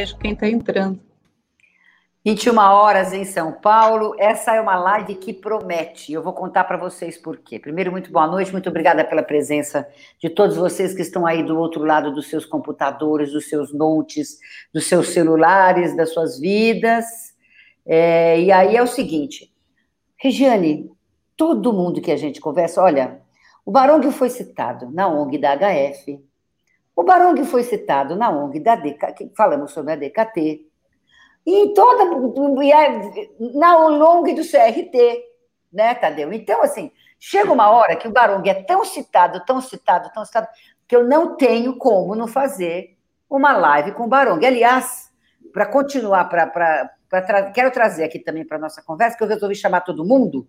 vejo quem está entrando. 21 horas em São Paulo. Essa é uma live que promete. Eu vou contar para vocês por quê. Primeiro, muito boa noite, muito obrigada pela presença de todos vocês que estão aí do outro lado dos seus computadores, dos seus notes, dos seus celulares, das suas vidas. É, e aí é o seguinte, Regiane, todo mundo que a gente conversa, olha, o Barong foi citado na ONG da HF, o Barong foi citado na ONG da DK, falamos sobre a DKT, e toda na ONG do CRT, né, Tadeu? Então, assim, chega uma hora que o Barong é tão citado, tão citado, tão citado, que eu não tenho como não fazer uma live com o Barong. Aliás, para continuar, para tra quero trazer aqui também para nossa conversa, que eu resolvi chamar todo mundo.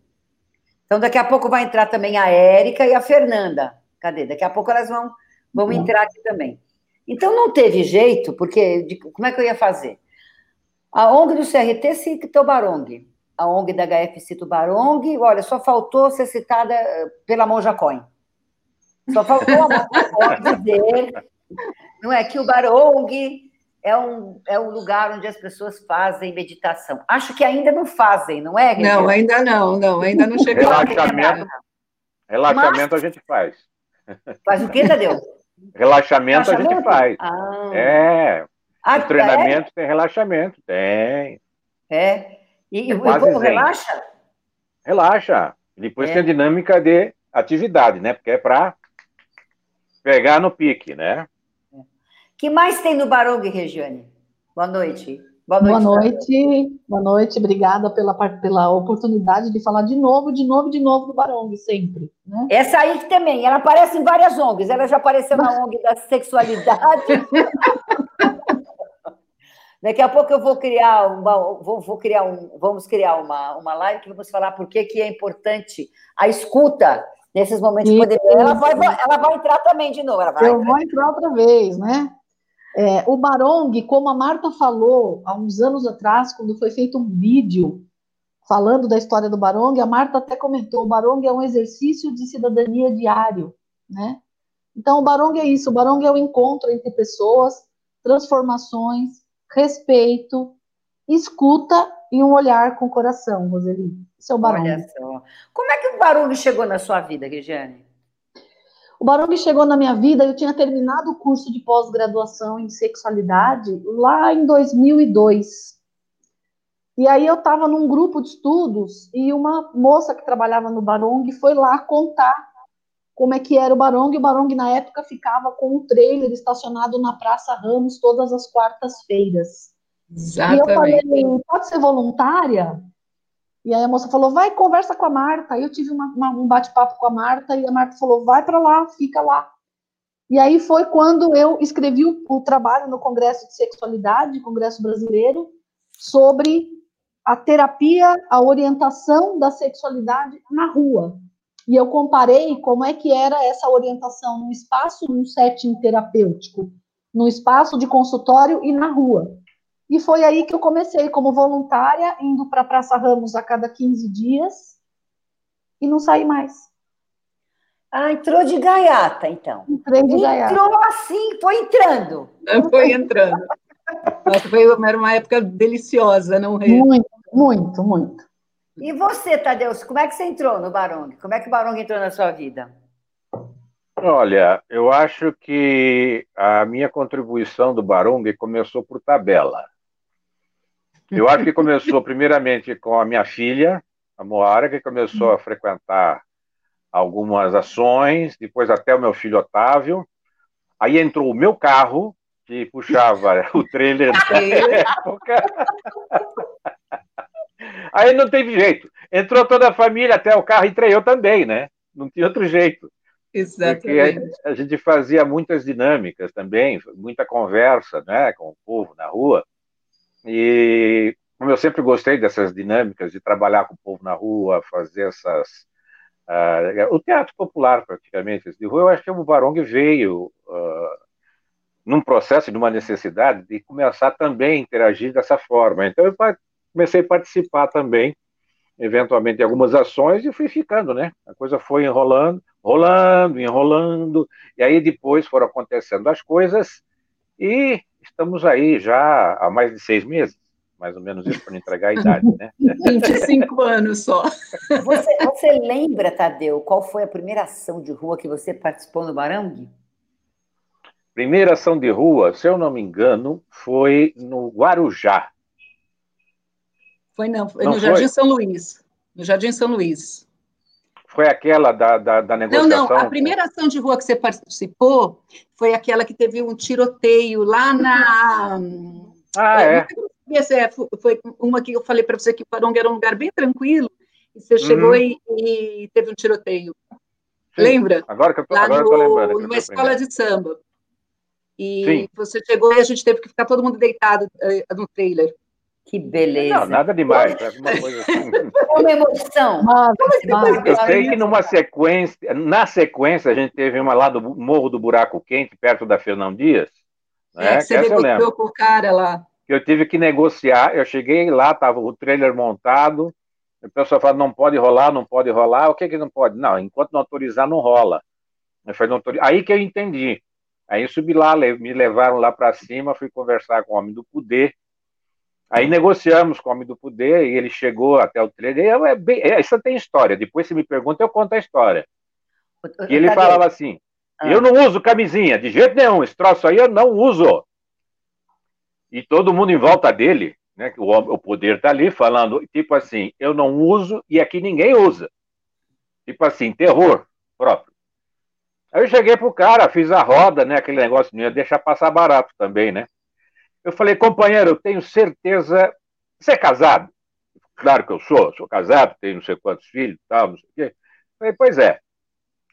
Então, daqui a pouco vai entrar também a Érica e a Fernanda. Cadê? Daqui a pouco elas vão, vão uhum. entrar aqui também. Então, não teve jeito, porque de, como é que eu ia fazer? A ONG do CRT cita o Barong. A ONG da HF cita o Barong. Olha, só faltou ser citada pela Monja Coin. Só faltou a Monja Coin dizer não é, que o Barong é um, é um lugar onde as pessoas fazem meditação. Acho que ainda não fazem, não é? Não, ainda não, não, ainda não chegou. Relaxamento, relaxamento Mas... a gente faz. Faz o que, Tadeu? Relaxamento, relaxamento? a gente faz. Ah. É. Ah, o treinamento é? tem relaxamento, tem. É. E, e o povo relaxa? Relaxa. Depois é. tem a dinâmica de atividade, né? Porque é para pegar no pique, né? que mais tem no Barong, Regiane? Boa noite. Boa noite. Boa noite, boa noite. obrigada pela, pela oportunidade de falar de novo, de novo, de novo do Barong, sempre. Né? Essa aí também, ela aparece em várias ONGs, ela já apareceu na ONG da sexualidade. Daqui a pouco eu vou criar uma, vou, vou, criar um, vamos criar uma, uma live que vamos falar por que, que é importante a escuta nesses momentos de pandemia. Ela vai, ela vai entrar também de novo. eu entrar. vou entrar outra vez, né? É, o Barong, como a Marta falou há uns anos atrás, quando foi feito um vídeo falando da história do Barong, a Marta até comentou: o Barong é um exercício de cidadania diário, né? Então, o Barong é isso: o Barong é o encontro entre pessoas, transformações, respeito, escuta e um olhar com o coração, Roseli. Isso é o Barong. Olha só. Como é que o Barong chegou na sua vida, Regiane? O Barong chegou na minha vida, eu tinha terminado o curso de pós-graduação em sexualidade lá em 2002. E aí eu estava num grupo de estudos e uma moça que trabalhava no Barong foi lá contar como é que era o Barong. O Barong, na época, ficava com um trailer estacionado na Praça Ramos todas as quartas-feiras. Exatamente. E eu falei, pode ser voluntária? E aí a moça falou, vai, conversa com a Marta. Aí eu tive uma, uma, um bate-papo com a Marta e a Marta falou, vai para lá, fica lá. E aí foi quando eu escrevi o, o, trabalho no Congresso de Sexualidade, Congresso Brasileiro, sobre a terapia, a orientação da sexualidade na rua. E eu comparei como é que era essa orientação no espaço, num setting terapêutico, no espaço de consultório e na rua. E foi aí que eu comecei como voluntária, indo para a Praça Ramos a cada 15 dias e não saí mais. Ah, entrou de gaiata, então. Entrei de gaiata. Entrou assim, foi entrando. Foi entrando. Nossa, foi era uma época deliciosa, não é? Muito, muito, muito. E você, Tadeu, como é que você entrou no Barong? Como é que o Barong entrou na sua vida? Olha, eu acho que a minha contribuição do Barong começou por tabela. Eu acho que começou primeiramente com a minha filha, a Moara, que começou a frequentar algumas ações, depois até o meu filho Otávio. Aí entrou o meu carro, que puxava o trailer da época. Aí não teve jeito. Entrou toda a família, até o carro entrei eu também, né? Não tinha outro jeito. Exatamente. Porque a, gente fazia muitas dinâmicas também, muita conversa né, com o povo na rua. E como eu sempre gostei dessas dinâmicas de trabalhar com o povo na rua, fazer essas. Uh, o teatro popular, praticamente, de rua, eu acho que o Barong veio uh, num processo de uma necessidade de começar também a interagir dessa forma. Então, eu comecei a participar também, eventualmente, em algumas ações e fui ficando, né? A coisa foi enrolando, rolando, enrolando, e aí depois foram acontecendo as coisas e estamos aí já há mais de seis meses, mais ou menos isso, para entregar a idade, né? 25 anos só. Você, você lembra, Tadeu, qual foi a primeira ação de rua que você participou no Barangue? Primeira ação de rua, se eu não me engano, foi no Guarujá. Foi não, foi não no foi? Jardim São Luís. No Jardim São Luís. Foi aquela da, da, da, negociação? Não, não, a primeira ação de rua que você participou foi aquela que teve um tiroteio lá na... Ah, é? é foi uma que eu falei para você que Paronga era um lugar bem tranquilo, e você chegou uhum. e, e, teve um tiroteio. Sim. Lembra? Agora que eu tô, lá agora no, eu tô lembrando. Numa escola de samba. E Sim. você chegou e a gente teve que ficar todo mundo deitado uh, no trailer. Que beleza. Não, nada demais, alguma coisa assim. É uma emoção. eu sei que numa sequência, na sequência, a gente teve uma lá do Morro do Buraco Quente, perto da Fernão Dias. É, né? que você negociou com o cara lá. Que eu tive que negociar, eu cheguei lá, estava o trailer montado, o pessoal fala, não pode rolar, não pode rolar, o que que não pode? Não, enquanto não autorizar, não rola. Aí que eu entendi. Aí eu subi lá, me levaram lá para cima, fui conversar com o homem do poder, Aí negociamos com o Homem do Poder e ele chegou até o trailer. É bem, é, isso tem história. Depois, se me pergunta, eu conto a história. E ele falava assim: ah. Eu não uso camisinha, de jeito nenhum. Esse troço aí eu não uso. E todo mundo em volta dele, né, o, o poder está ali falando, tipo assim: Eu não uso e aqui ninguém usa. Tipo assim, terror próprio. Aí eu cheguei pro cara, fiz a roda, né? Aquele negócio, não ia deixar passar barato também, né? Eu falei, companheiro, eu tenho certeza. Você é casado? Claro que eu sou, sou casado, tenho não sei quantos filhos tal, não sei o quê. Eu falei, pois é.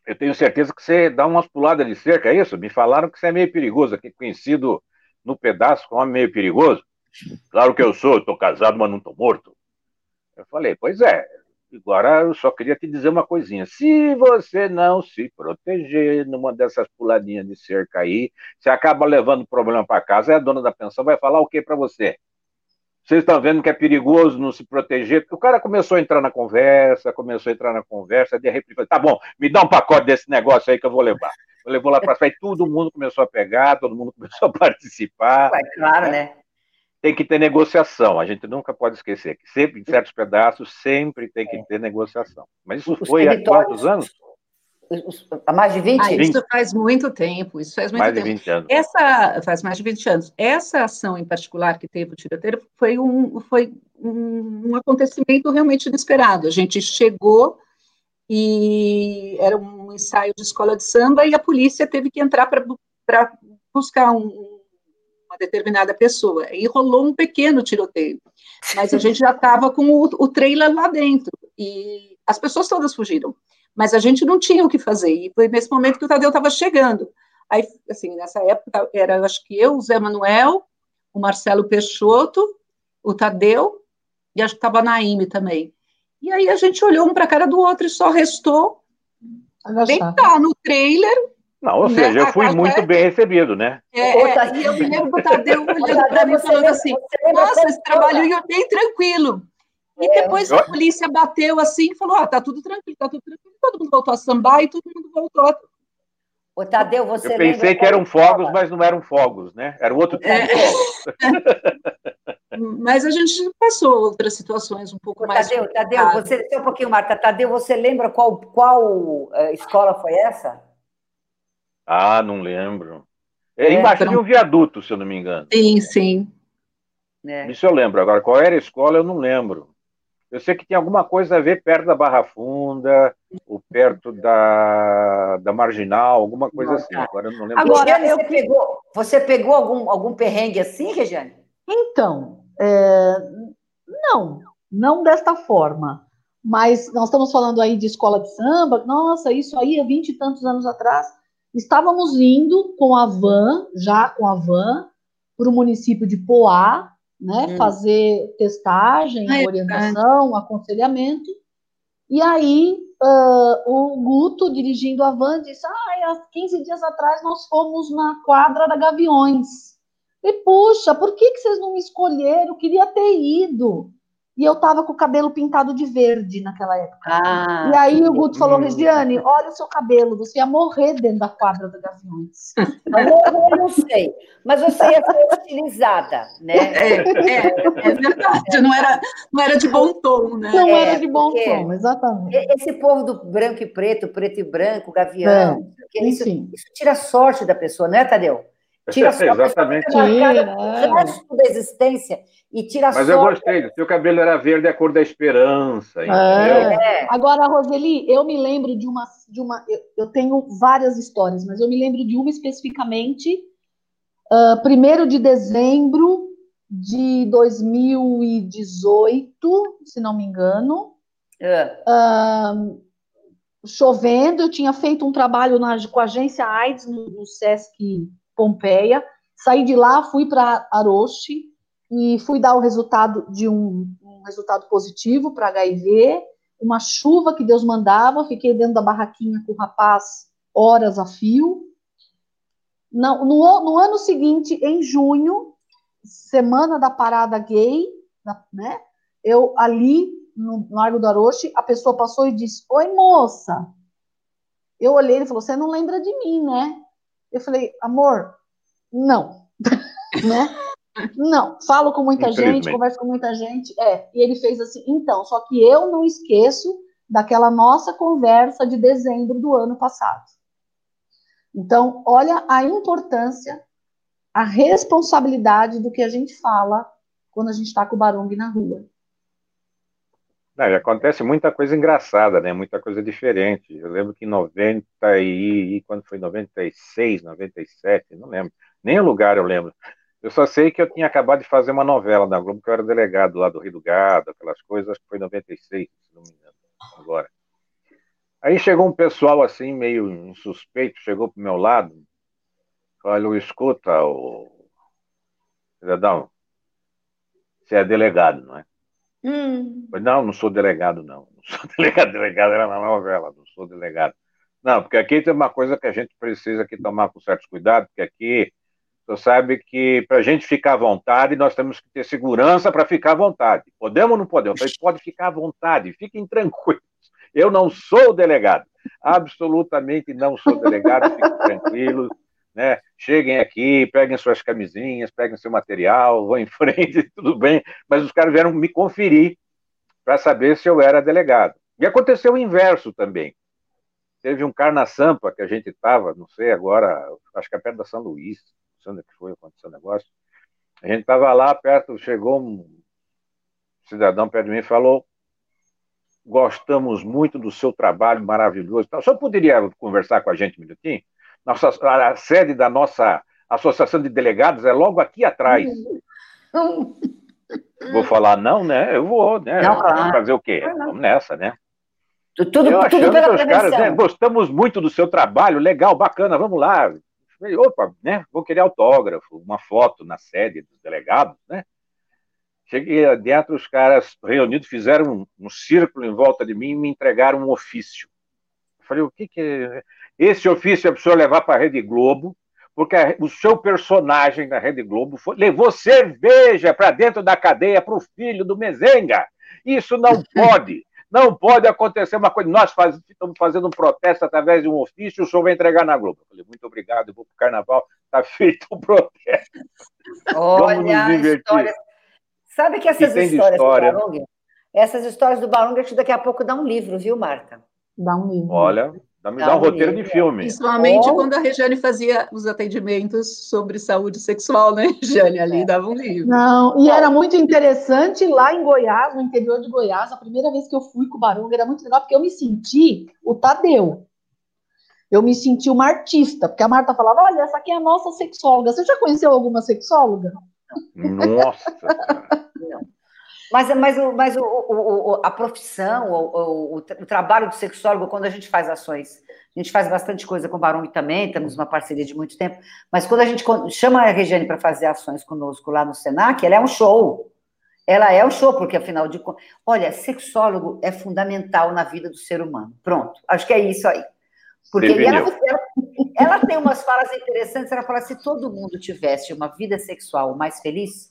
Eu tenho certeza que você dá umas puladas de cerca, é isso? Me falaram que você é meio perigoso, aqui conhecido no pedaço como homem meio perigoso. Claro que eu sou, estou casado, mas não estou morto. Eu falei, pois é, Agora, eu só queria te dizer uma coisinha. Se você não se proteger numa dessas puladinhas de cerca aí, você acaba levando problema para casa, e a dona da pensão vai falar o que para você? Vocês estão vendo que é perigoso não se proteger? O cara começou a entrar na conversa, começou a entrar na conversa, de repente, tá bom, me dá um pacote desse negócio aí que eu vou levar. Eu levou lá para frente, todo mundo começou a pegar, todo mundo começou a participar. É claro, né? Tem que ter negociação. A gente nunca pode esquecer que sempre, em certos pedaços, sempre tem que é. ter negociação. Mas isso Os foi há quantos anos? Há mais de 20? Ah, isso faz muito tempo. Isso faz muito mais tempo. de 20 anos. Essa faz mais de 20 anos. Essa ação em particular que teve o tiroteio foi um, foi um, um acontecimento realmente inesperado. A gente chegou e era um ensaio de escola de samba e a polícia teve que entrar para buscar um, determinada pessoa. E rolou um pequeno tiroteio. Mas a gente já estava com o, o trailer lá dentro. E as pessoas todas fugiram. Mas a gente não tinha o que fazer. E foi nesse momento que o Tadeu estava chegando. Aí, assim, nessa época, era, acho que eu, o Zé Manuel, o Marcelo Peixoto, o Tadeu, e acho que estava a Naime também. E aí a gente olhou um para a cara do outro e só restou deitar no trailer não, ou né? seja, eu fui muito bem recebido, né? É, é, e eu me lembro do Tadeu olhando para mim falando assim, nossa, esse trabalho ia bem tranquilo. E é. depois a polícia bateu assim e falou, ah, tá tudo tranquilo, tá tudo tranquilo. Todo mundo voltou a sambar e todo mundo voltou. Ô, Tadeu, você Eu pensei que eram fogos, mas não eram fogos, né? Era outro tipo é. de fogos. mas a gente passou outras situações um pouco Ô, mais... Tadeu, Tadeu, você, um pouquinho, Marta. Tadeu, você lembra qual, qual uh, escola foi essa? Ah, não lembro. É, é embaixo de um viaduto, se eu não me engano. Sim, sim. É. Isso eu lembro. Agora, qual era a escola, eu não lembro. Eu sei que tem alguma coisa a ver perto da Barra Funda, ou perto da, da Marginal, alguma coisa assim. Agora eu não lembro. Agora, você, pegou, você pegou algum, algum perrengue assim, Regiane? Então, é, não, não desta forma. Mas nós estamos falando aí de escola de samba, nossa, isso aí há vinte e tantos anos atrás. Estávamos indo com a van, já com a van, para o município de Poá, né, hum. fazer testagem, Ai, orientação, é aconselhamento. E aí uh, o Guto, dirigindo a van, disse: Ah, há 15 dias atrás nós fomos na quadra da Gaviões. E, puxa, por que, que vocês não me escolheram? Eu queria ter ido. E eu tava com o cabelo pintado de verde naquela época. Ah, e aí o Guto falou, Regiane, olha o seu cabelo, você ia morrer dentro da quadra do Gaviões. eu não sei, mas você ia ser utilizada, né? É, é, é, verdade, não era, não era de bom tom, né? Não é, era de bom tom, exatamente. Esse povo do branco e preto, preto e branco, gavião, é, isso, isso tira sorte da pessoa, não é, Tadeu? Tira Exatamente. Tira, o resto da existência e tira Mas sorte. eu gostei, seu cabelo era verde, a cor da esperança. É. Agora, Roseli, eu me lembro de uma. De uma eu, eu, tenho várias histórias, mas eu me lembro de uma especificamente. Uh, primeiro de dezembro de 2018, se não me engano. É. Uh, chovendo, eu tinha feito um trabalho na, com a agência AIDS no, no Sesc Pompeia. Saí de lá, fui para Aroche e fui dar o resultado de um, um resultado positivo para HIV. Uma chuva que Deus mandava, fiquei dentro da barraquinha com o rapaz horas a fio. No, no ano seguinte, em junho, semana da parada gay, né? Eu ali no Largo do Aroche, a pessoa passou e disse: Oi, moça. Eu olhei e falou: Você não lembra de mim, né? Eu falei, amor, não. né? Não, falo com muita gente, converso com muita gente. É, e ele fez assim, então, só que eu não esqueço daquela nossa conversa de dezembro do ano passado. Então, olha a importância, a responsabilidade do que a gente fala quando a gente está com o Barong na rua. Não, acontece muita coisa engraçada, né? Muita coisa diferente. Eu lembro que em 90 e quando foi 96, 97, não lembro. Nem o lugar eu lembro. Eu só sei que eu tinha acabado de fazer uma novela na Globo, que eu era delegado lá do Rio do Gado, aquelas coisas, acho que foi em 96, se não me engano, agora. Aí chegou um pessoal assim, meio insuspeito, chegou pro meu lado, falou, escuta, o cidadão, você é delegado, não é? Hum. Falei, não, não sou delegado, não. Não sou delegado, delegado era na novela, não sou delegado. Não, porque aqui tem uma coisa que a gente precisa aqui tomar com certos cuidados, porque aqui você sabe que para a gente ficar à vontade, nós temos que ter segurança para ficar à vontade. Podemos ou não podemos? Falei, pode ficar à vontade, fiquem tranquilos. Eu não sou delegado, absolutamente não sou delegado, fiquem tranquilos. Né? Cheguem aqui, peguem suas camisinhas, peguem seu material, vão em frente, tudo bem. Mas os caras vieram me conferir para saber se eu era delegado. E aconteceu o inverso também. Teve um Carna Sampa que a gente estava, não sei agora, acho que é perto da São Luís, não sei onde é foi, aconteceu o negócio. A gente estava lá perto, chegou um cidadão perto de mim e falou: Gostamos muito do seu trabalho maravilhoso. Só poderia conversar com a gente um minutinho? Nossa, a sede da nossa Associação de Delegados é logo aqui atrás. vou falar não, né? Eu vou, né? Não, claro. Fazer o quê? Vamos nessa, né? Tudo, eu tudo pela caras, né, gostamos muito do seu trabalho, legal, bacana, vamos lá. Opa, né? Vou querer autógrafo, uma foto na sede dos delegados, né? Cheguei dentro, os caras reunidos fizeram um, um círculo em volta de mim e me entregaram um ofício. Eu falei, o que que é? Esse ofício é para o senhor levar para a Rede Globo, porque o seu personagem na Rede Globo foi, levou cerveja para dentro da cadeia para o filho do Mezenga. Isso não pode. Não pode acontecer uma coisa. Nós faz, estamos fazendo um protesto através de um ofício, o senhor vai entregar na Globo. Eu falei, muito obrigado, vou para o carnaval, está feito o protesto. Olha, história... sabe que essas que histórias história. do Barung, essas histórias do Barung, acho que daqui a pouco dá um livro, viu, Marta? Dá um livro. Olha, me dá um roteiro de filme. Principalmente oh. quando a Regiane fazia os atendimentos sobre saúde sexual, né, Regiane? Ali dava um livro. Não, e era muito interessante lá em Goiás, no interior de Goiás, a primeira vez que eu fui com o Barunga, era muito legal, porque eu me senti o Tadeu. Eu me senti uma artista, porque a Marta falava: olha, essa aqui é a nossa sexóloga. Você já conheceu alguma sexóloga? Nossa! Não. Mas, mas, mas o, o, o, a profissão, o, o, trabalho do sexólogo, quando a gente faz ações, a gente faz bastante coisa com o Barong também, temos uma parceria de muito tempo, mas quando a gente chama a Regiane para fazer ações conosco lá no Senac, ela é um show. Ela é um show, porque afinal de contas. Olha, sexólogo é fundamental na vida do ser humano. Pronto, acho que é isso aí. Porque ela, ela, ela tem umas falas interessantes, ela fala: se todo mundo tivesse uma vida sexual mais feliz,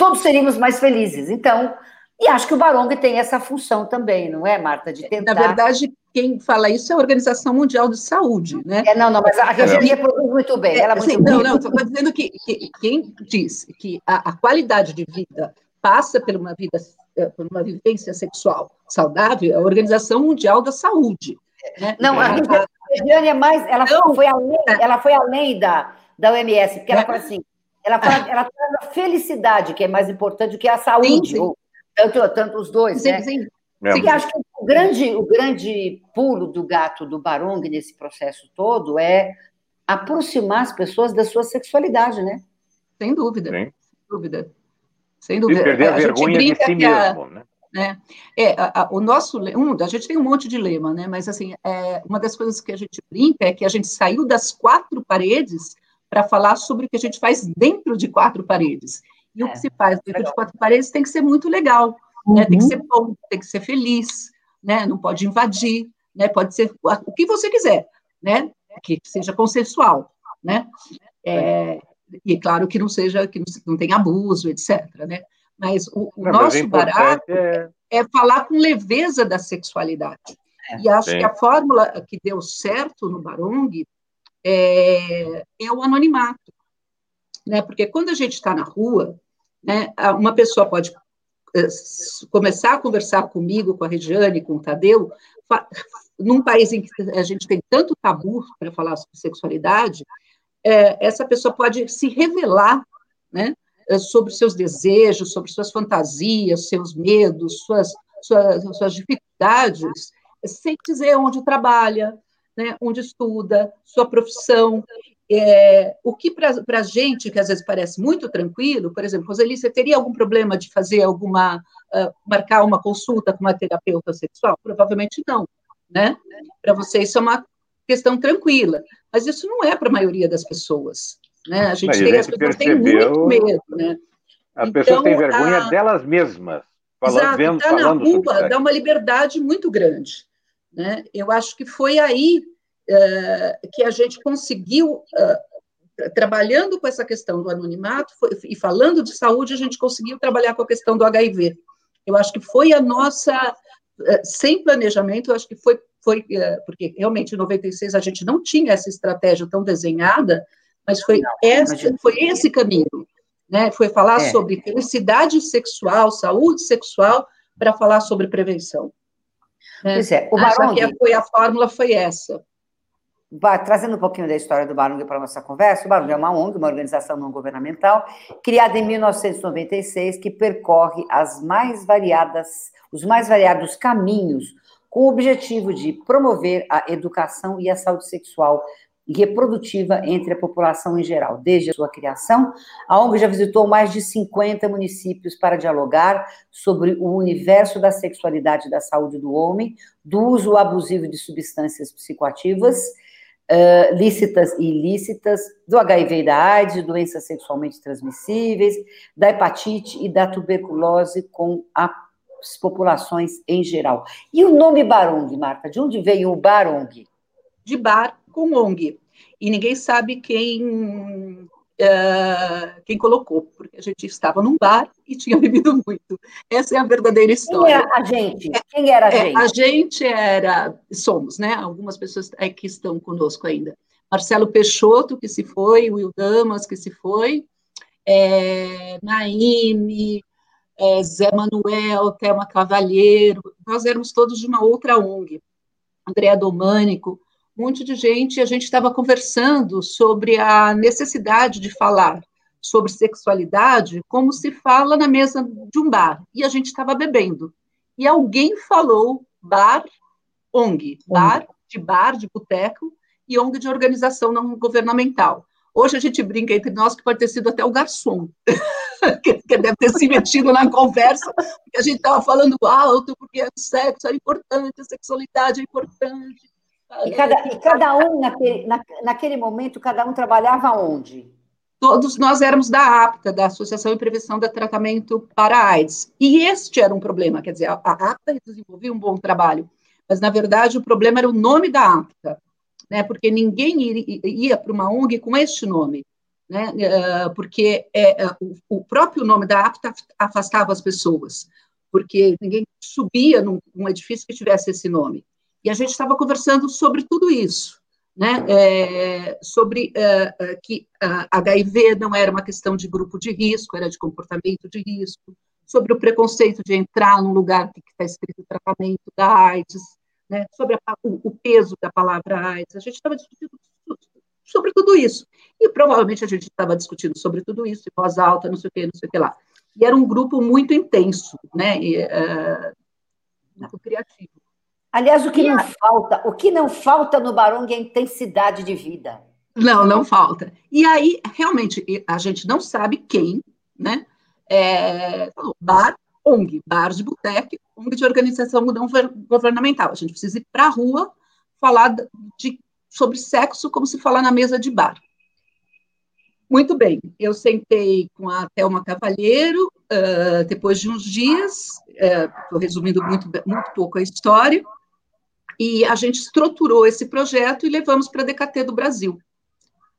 todos seríamos mais felizes. Então, E acho que o Barong tem essa função também, não é, Marta? De tentar. Na verdade, quem fala isso é a Organização Mundial de Saúde, né? É, não, não, mas a região produz muito bem. ela é, muito não, não, estou dizendo que, que, quem diz que a, a, qualidade de vida passa por uma vida, eh, por uma vivência sexual saudável é a Organização Mundial da Saúde. Né? Não, a, a Regiane é mais, ela não, foi além, é. ela foi além da, da OMS, porque ela é. fala assim, ela, fala, ela traz a felicidade, que é mais importante do que a saúde. Sim, sim. Tanto, tanto os dois, sim, né? Sim. Sim, acho que o grande, o grande pulo do gato do Barong nesse processo todo é aproximar as pessoas da sua sexualidade, né? Sem dúvida, sem dúvida. Sem dúvida. E perder a, a vergonha de si mesmo, né? né? É, a, a, o nosso, um, a gente tem um monte de lema, né? Mas assim, é, uma das coisas que a gente brinca é que a gente saiu das quatro paredes para falar sobre o que a gente faz dentro de quatro paredes. E é, o que se faz dentro legal. de quatro paredes tem que ser muito legal, uhum. né? Tem que uhum. ser bom, tem que ser feliz, né? Não pode invadir, né? Pode ser o que você quiser, né? Que seja consensual, né? É, e claro que não seja que não, não tenha abuso, etc. Né? Mas o, o não, nosso mas barato é... é... falar com leveza da sexualidade. É, e acho sim. que a fórmula que deu certo no Barong é, é o anonimato. Né? Porque quando a gente está na rua, né, uma pessoa pode eh, começar a conversar comigo, com a Regiane, com o Tadeu, num país em que a gente tem tanto tabu para falar sobre sexualidade, é, essa pessoa pode se revelar, né, eh, sobre seus desejos, sobre suas fantasias, seus medos, suas, suas, suas dificuldades, sem dizer onde trabalha, né, onde estuda, sua profissão. É, o que para a gente, que às vezes parece muito tranquilo, por exemplo, Roseli, você teria algum problema de fazer alguma, uh, marcar uma consulta com uma terapeuta sexual? Provavelmente não, né? Para você isso é uma questão tranquila, mas isso não é para a maioria das pessoas, né? A gente tem, as pessoas têm muito medo, né? As então, pessoas têm vergonha a... delas mesmas. Falando, Exato, vendo, tá na rua dá uma liberdade muito grande. Né? Eu acho que foi aí que a gente conseguiu, uh, trabalhando com essa questão do anonimato foi, e falando de saúde, a gente conseguiu trabalhar com a questão do HIV. Eu acho que foi a nossa, uh, sem planejamento, eu acho que foi, foi porque realmente em 96 a gente não tinha essa estratégia tão desenhada, mas foi, esse, foi esse caminho né? Foi falar é. sobre felicidade sexual, saúde sexual, para falar sobre prevenção. Né? Pois é, o foi, a fórmula foi essa. Trazendo um pouquinho da história do Barong para a nossa conversa, o Barong é uma ONG, uma organização não governamental, criada em 1996, que percorre as mais variadas, os mais variados caminhos com o objetivo de promover a educação e a saúde sexual e reprodutiva entre a população em geral. Desde a sua criação, a ONG já visitou mais de 50 municípios para dialogar sobre o universo da sexualidade e da saúde do homem, do uso abusivo de substâncias psicoativas, uh, lícitas e ilícitas, do HIV e da AIDS, doenças sexualmente transmissíveis, da hepatite e da tuberculose com as populações em geral. E o nome Barong, Marta? De onde veio o Barong? De bar com ONG. E ninguém sabe quem, uh, quem colocou, porque a gente estava num bar e tinha bebido muito. Essa é a verdadeira história. Quem era a gente? Quem era a é, gente? A gente era, somos, né? Algumas pessoas aqui estão conosco ainda. Marcelo Peixoto, que se foi, Will Damas, que se foi, é, Naime, é, Zé Manuel, Thelma Cavalheiro, nós éramos todos de uma outra ONG. Andréa Domânico, um monte de gente, a gente estava conversando sobre a necessidade de falar sobre sexualidade como se fala na mesa de um bar, e a gente estava bebendo. E alguém falou bar, ONG, bar, de bar, de boteco, e ONG de organização não governamental. Hoje a gente brinca entre nós que pode ter sido até o garçom, que, deve ter se metido na conversa, porque a gente estava falando alto, porque o sexo é importante, a sexualidade é importante, e cada, e cada um, naquele, na, naquele momento, cada um trabalhava onde? Todos nós éramos da APTA, da Associação de Prevenção do Tratamento para AIDS. E este era um problema, quer dizer, a, a APTA desenvolvia um bom trabalho, mas, na verdade, o problema era o nome da APTA, né, porque ninguém ia, ia para uma ONG com este nome, né, uh, porque é, uh, o, o próprio nome da APTA afastava as pessoas. porque ninguém subia num, num edifício que tivesse esse nome. E a gente estava conversando sobre tudo isso, né? É, sobre uh, uh, que uh, HIV não era uma questão de grupo de risco, era de comportamento de risco, sobre o preconceito de entrar num lugar que está escrito tratamento da AIDS, né? sobre a, o, o, peso da palavra AIDS. A gente estava discutindo sobre tudo isso. E provavelmente a gente estava discutindo sobre tudo isso, em voz alta, não sei o que, não sei o que lá. E era um grupo muito intenso, né? E, muito criativo. Aliás, o que não falta, o que não falta no Barong é intensidade de vida. Não, não falta. E aí, realmente, a gente não sabe quem, né? É, bar, ONG, bar de boteco, ONG de organização governamental. A gente precisa ir para a rua falar de, sobre sexo como se fala na mesa de bar. Muito bem, eu sentei com a Thelma Cavalheiro, uh, depois de uns dias, estou uh, resumindo muito, muito pouco a história, e a gente estruturou esse projeto e levamos para a DKT do Brasil,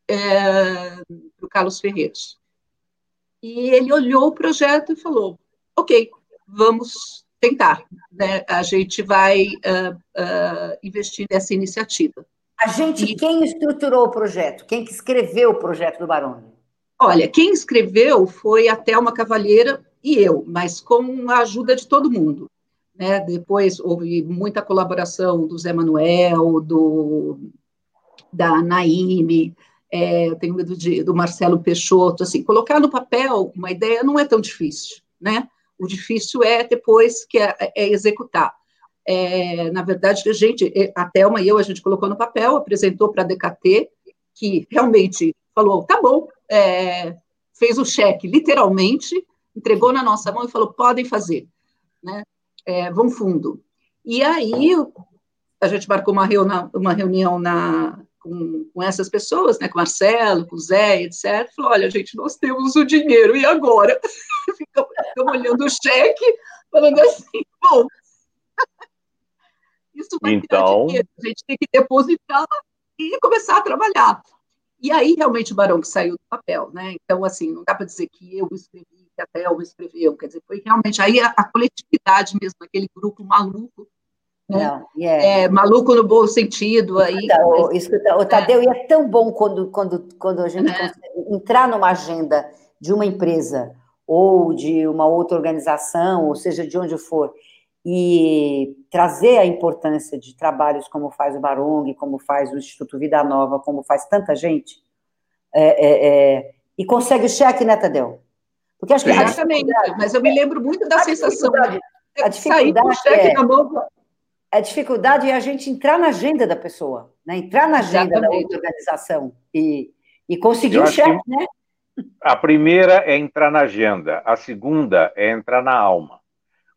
é, para o Carlos Ferreiros. E ele olhou o projeto e falou: ok, vamos tentar, né? a gente vai uh, uh, investir nessa iniciativa. A gente, e, quem estruturou o projeto? Quem que escreveu o projeto do Barone? Olha, quem escreveu foi a Thelma Cavalheira e eu, mas com a ajuda de todo mundo. Né? Depois houve muita colaboração do Zé Manuel, do, da Naime, é, tenho medo de, do Marcelo Peixoto, assim, colocar no papel uma ideia não é tão difícil, né? O difícil é depois que é, é executar. É, na verdade, a gente, é, a Thelma e eu, a gente colocou no papel, apresentou para a DKT, que realmente falou, tá bom, é, fez o cheque, literalmente, entregou na nossa mão e falou, podem fazer, né? É, vão fundo. E aí a gente marcou uma, reunião, uma reunião na, com, com, essas pessoas, né, com Marcelo, com o Zé, etc. Falou, olha, gente, nós temos o dinheiro, e agora? Ficamos, ficamos olhando o cheque, falando assim, bom, isso vai então... dinheiro, a gente tem que depositar e começar a trabalhar. E aí, realmente, o Barão que saiu do papel, né? Então, assim, não dá para dizer que eu escrevi que a Thelma escreveu, quer dizer, foi realmente aí a, a coletividade mesmo, aquele grupo maluco, né? Não, yeah. é, maluco no bom sentido. Aí, escuta, o, escuta, o Tadeu, é. e é tão bom quando, quando, quando a gente é. consegue entrar numa agenda de uma empresa ou de uma outra organização, ou seja, de onde for, e trazer a importância de trabalhos como faz o Barong, como faz o Instituto Vida Nova, como faz tanta gente, é, é, é e consegue o cheque, né, Tadeu? Porque acho que Exatamente, mas eu me lembro muito da a sensação de a dificuldade é, a dificuldade é a gente entrar na agenda da pessoa, né? entrar na agenda Exatamente. da organização e, e conseguir o chefe, né? A primeira é entrar na agenda, a segunda é entrar na alma.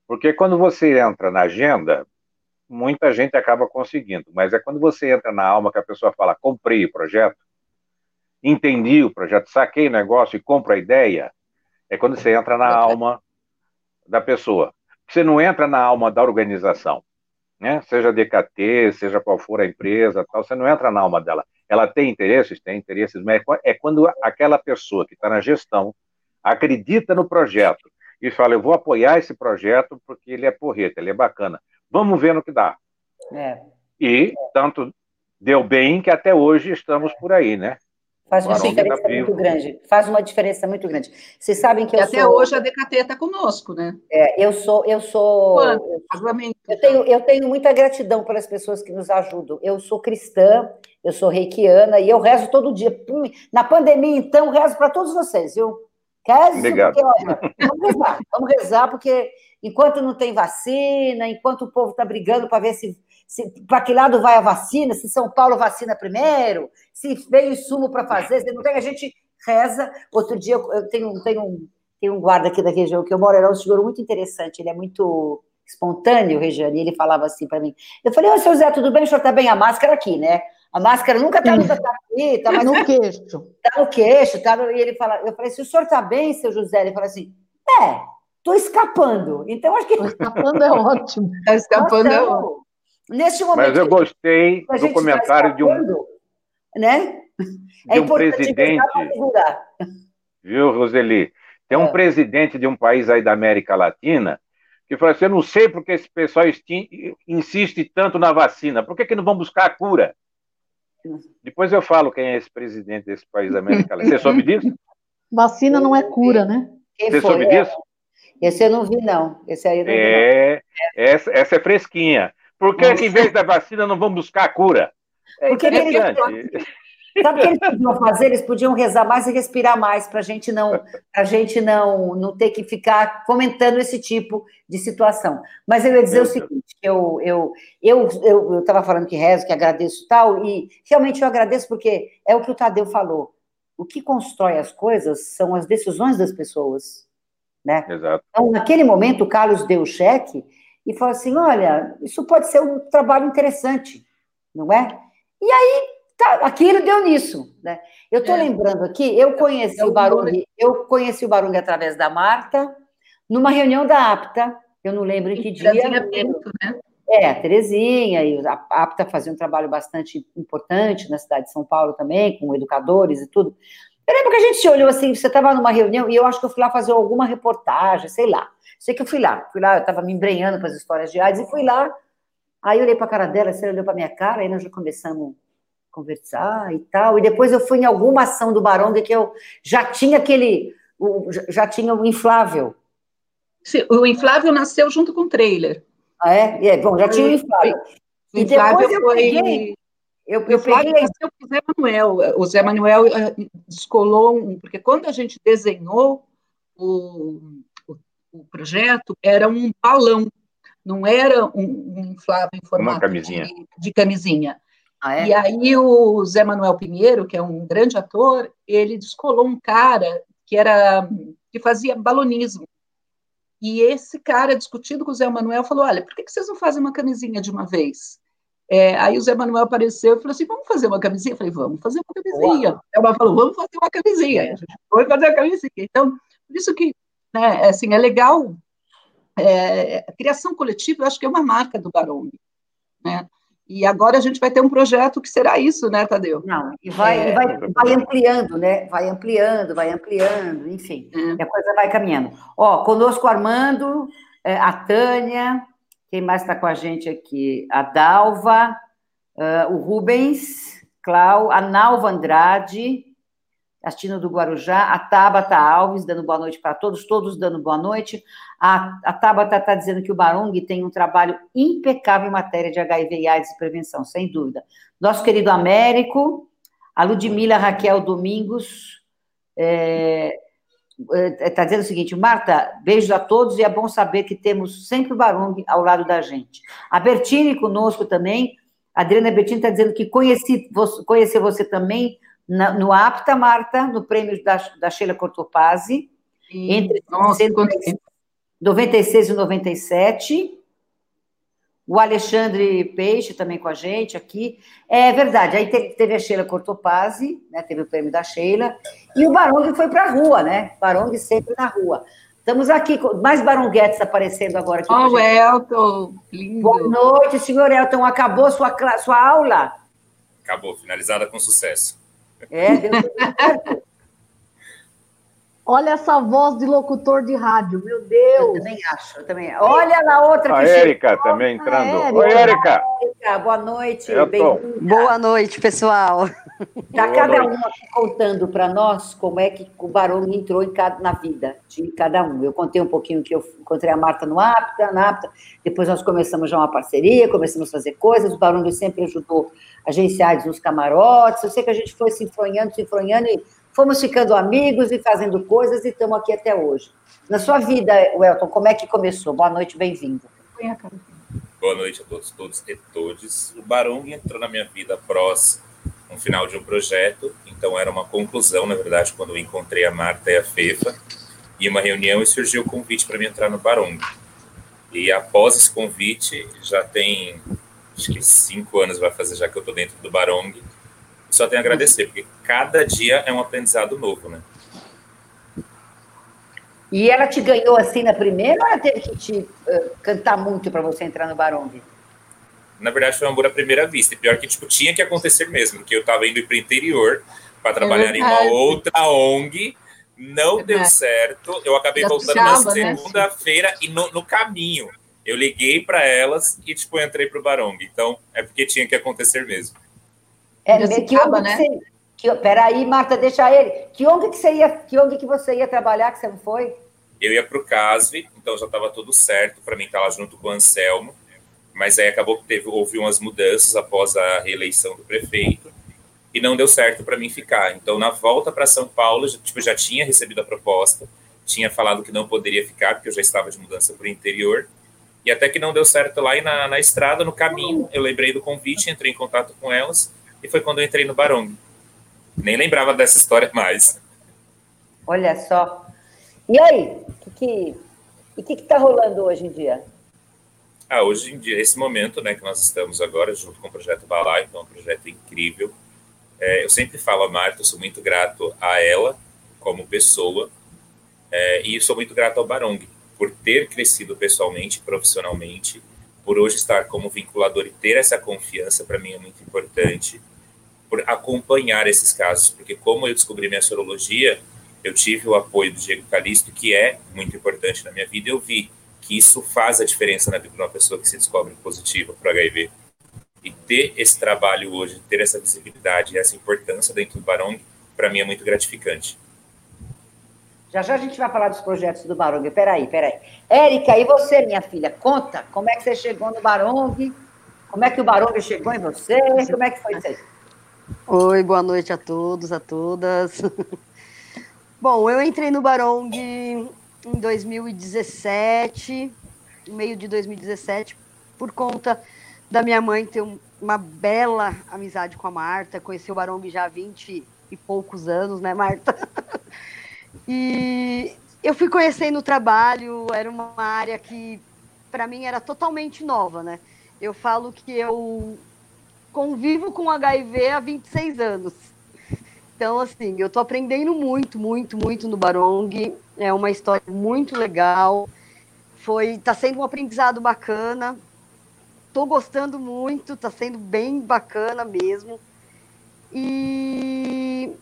Porque quando você entra na agenda, muita gente acaba conseguindo, mas é quando você entra na alma que a pessoa fala: comprei o projeto, entendi o projeto, saquei o negócio e compro a ideia, é quando você entra na alma da pessoa. Você não entra na alma da organização, né? Seja DKT, seja qual for a empresa, tal, você não entra na alma dela. Ela tem interesses, tem interesses, mas é quando aquela pessoa que está na gestão acredita no projeto e fala, eu vou apoiar esse projeto porque ele é porreta, ele é bacana. Vamos ver no que dá. É. E tanto deu bem que até hoje estamos por aí, né? Faz uma diferença muito grande. Faz uma diferença muito grande. Vocês sabem que eu e até sou... hoje a DKT está conosco, né? É, eu sou, eu sou. Eu tenho, eu tenho muita gratidão pelas pessoas que nos ajudam. Eu sou cristã, eu sou reikiana e eu rezo todo dia. Na pandemia, então, rezo para todos vocês, viu? Rezo Obrigado. Porque, olha, vamos rezar, vamos rezar, porque enquanto não tem vacina, enquanto o povo está brigando para ver se para que lado vai a vacina, se São Paulo vacina primeiro, se veio insumo para fazer, se não tem, a gente reza. Outro dia eu tenho, tenho, um, tenho um guarda aqui da região que eu moro, era um senhor muito interessante, ele é muito espontâneo, Regiane, e ele falava assim para mim. Eu falei, ô, seu Zé, tudo bem? O senhor está bem? A máscara aqui, né? A máscara nunca está no aqui, tá mais no queixo. Está no queixo, tá no... e ele fala, eu falei, se o senhor está bem, seu José, ele fala assim, é, estou escapando. Então, acho que. escapando é ótimo. Está escapando é ótimo. Neste momento. Mas eu gostei do comentário de um. Né? É de um presidente. Viu, Roseli? Tem um é. presidente de um país aí da América Latina que falou assim: eu não sei porque esse pessoal insiste tanto na vacina, por que, que não vão buscar a cura? Depois eu falo quem é esse presidente desse país da América Latina. Você soube disso? Vacina não é cura, né? Quem Você foi? soube disso? Esse eu não vi, não. Esse aí não é, vi, não. Essa, essa é fresquinha. Por que, que, em vez da vacina, não vão buscar a cura? É Porque interessante. Sabe o que eles podiam fazer? Eles podiam rezar mais e respirar mais para gente não, a gente não, não ter que ficar comentando esse tipo de situação. Mas eu ia dizer Meu o seguinte: eu eu eu eu estava falando que rezo, que agradeço tal, e realmente eu agradeço porque é o que o Tadeu falou. O que constrói as coisas são as decisões das pessoas, né? Exato. Então, naquele momento, o Carlos deu o cheque e falou assim: olha, isso pode ser um trabalho interessante, não é? E aí tá, aquilo deu nisso, né? Eu estou é. lembrando aqui, eu conheci é o Barung, eu conheci o Barung através da Marta, numa reunião da APTA, eu não lembro em que dia. Né? É, a Terezinha, e a APTA fazia um trabalho bastante importante na cidade de São Paulo também, com educadores e tudo. Eu lembro que a gente se olhou assim, você estava numa reunião, e eu acho que eu fui lá fazer alguma reportagem, sei lá. Sei que eu fui lá, fui lá, eu estava me embrenhando com as histórias de AIDS, e fui lá, aí eu olhei para a cara dela, você olhou para minha cara, aí nós já começamos conversar e tal. E depois eu fui em alguma ação do Baronga que eu já tinha aquele, já tinha o inflável. Sim, o inflável nasceu junto com o trailer. Ah, é? é bom, já tinha o inflável. O inflável e foi... Peguei, eu, eu peguei... nasceu com o Zé Manuel. O Zé Manuel eh, descolou, um, porque quando a gente desenhou o, o, projeto, era um balão, não era um, um inflável em formato de, de camisinha. Ah, é? E aí o Zé Manuel Pinheiro, que é um grande ator, ele descolou um cara que era que fazia balonismo. E esse cara, discutindo com o Zé Manuel, falou: Olha, por que vocês não fazem uma camisinha de uma vez? É, aí o Zé Manuel apareceu e falou assim: Vamos fazer uma camisinha? Eu falei: Vamos fazer uma camisinha. Ela falou: Vamos fazer uma camisinha. A gente foi fazer a camisinha. Então, por isso que né, assim, é legal. É, a criação coletiva, eu acho que é uma marca do Barong. Né? E agora a gente vai ter um projeto que será isso, né, Tadeu? Não, e vai, é... vai, vai, ampliando, né? Vai ampliando, vai ampliando, enfim, é. a coisa vai caminhando. Ó, conosco o Armando, é, a Tânia, quem mais está com a gente aqui? A Dalva, uh, o Rubens, Clau, a Nalva Andrade, assistindo do Guarujá, a Tabata Alves, dando boa noite para todos, todos dando boa noite. A, a Tabata está dizendo que o Barung tem um trabalho impecável em matéria de HIV e AIDS e prevenção, sem dúvida. Nosso querido Américo, a Ludmila Raquel Domingos, está é, é, tá dizendo o seguinte, Marta, beijos a todos e é bom saber que temos sempre o Barung ao lado da gente. A Bertine conosco também, a Adriana Bertini está dizendo que conheci, conheceu você também na, no APTA, Marta, no prêmio da, da Sheila Cortopazzi, entre Nossa, 96 e 97. O Alexandre Peixe também com a gente aqui. É verdade, aí teve, a Sheila Cortopazzi, né, teve o prêmio da Sheila, e o Barong foi para a rua, né? Barong sempre na rua. Estamos aqui com mais baronguetes aparecendo agora. Aqui oh, Elton, lindo. Boa noite, senhor Elton. Acabou sua, sua aula? Acabou, finalizada com sucesso. É, deu certo. Olha essa voz de locutor de rádio, meu Deus. Eu também acho, eu também. Olha na outra que A Érica também entrando. Oi, Érica. Boa noite. Boa noite, pessoal. Está cada um contando para nós como é que o Barão entrou em cada, na vida de cada um. Eu contei um pouquinho que eu encontrei a Marta no APTA, na APTA, depois nós começamos já uma parceria, começamos a fazer coisas, o Barão sempre ajudou agenciados nos camarotes, eu sei que a gente foi se enfronhando, se enfronhando e fomos ficando amigos e fazendo coisas e estamos aqui até hoje. Na sua vida, Welton, como é que começou? Boa noite, bem-vindo. Boa noite a todos, todos e todas. O Barung entrou na minha vida após um final de um projeto, então era uma conclusão, na verdade, quando eu encontrei a Marta e a Fefa, e uma reunião e surgiu o convite para mim entrar no Barung. E após esse convite, já tem acho que cinco anos vai fazer já que eu estou dentro do Barong. Só tenho a agradecer, porque cada dia é um aprendizado novo, né? E ela te ganhou assim na primeira ou ela teve que te uh, cantar muito para você entrar no Barong? Na verdade, foi um amor à primeira vista. E pior que tipo, tinha que acontecer mesmo, porque eu estava indo para o interior para trabalhar é em uma outra ONG Não deu É. certo. Eu acabei Já voltando na puxava, né? segunda-feira e no, no caminho eu liguei para elas e tipo entrei pro Barong. Então é porque tinha que acontecer mesmo. É, Piracicaba, que né? né? Que, peraí, Marta, deixa ele. Que ONG que você ia, que ONG que você ia trabalhar que você não foi? Eu ia pro CASV, então já estava tudo certo para mim estar lá junto com o Anselmo. Mas aí acabou que teve, houve umas mudanças após a reeleição do prefeito e não deu certo para mim ficar. Então, na volta para São Paulo, já, tipo, já tinha recebido a proposta, tinha falado que não poderia ficar, porque eu já estava de mudança para o interior. E até que não deu certo lá e na, na estrada, no caminho, eu lembrei do convite, entrei em contato com elas e foi quando eu entrei no Barong. Nem lembrava dessa história mais. Olha só. E aí? Que que, e o que está rolando hoje em dia? Ah, hoje em dia, esse momento né, que nós estamos agora, junto com o Projeto Balai, que é um projeto incrível, é, eu sempre falo a Marta, eu sou muito grato a ela como pessoa é, e sou muito grato ao Barong por ter crescido pessoalmente, profissionalmente, por hoje estar como vinculador e ter essa confiança, para mim é muito importante, por acompanhar esses casos, porque como eu descobri minha sorologia, eu tive o apoio do Diego Calisto, que é muito importante na minha vida, eu vi que isso faz a diferença na vida de uma pessoa que se descobre positiva para HIV. E ter esse trabalho hoje, ter essa visibilidade e essa importância dentro do Barong, para mim é muito gratificante. Já já a gente vai falar dos projetos do Barong. Peraí, peraí. Érica, e você, minha filha? Conta, como é que você chegou no Barong? Como é que o Barong chegou em você? Como é que foi isso aí? Oi, boa noite a todos, a todas. Bom, eu entrei no Barong em 2017, no meio de 2017, por conta da minha mãe ter um- uma bela amizade com a Marta, conheci o Barong já há 20 e poucos anos, né, Marta? E eu fui conhecendo o trabalho, era uma área que para mim era totalmente nova, né? Eu falo que eu convivo com HIV há 26 anos. Então, assim, eu tô aprendendo muito, muito, muito no Barong. É uma história muito legal. Foi, tá sendo um aprendizado bacana. Tô gostando muito, tá sendo bem bacana mesmo. E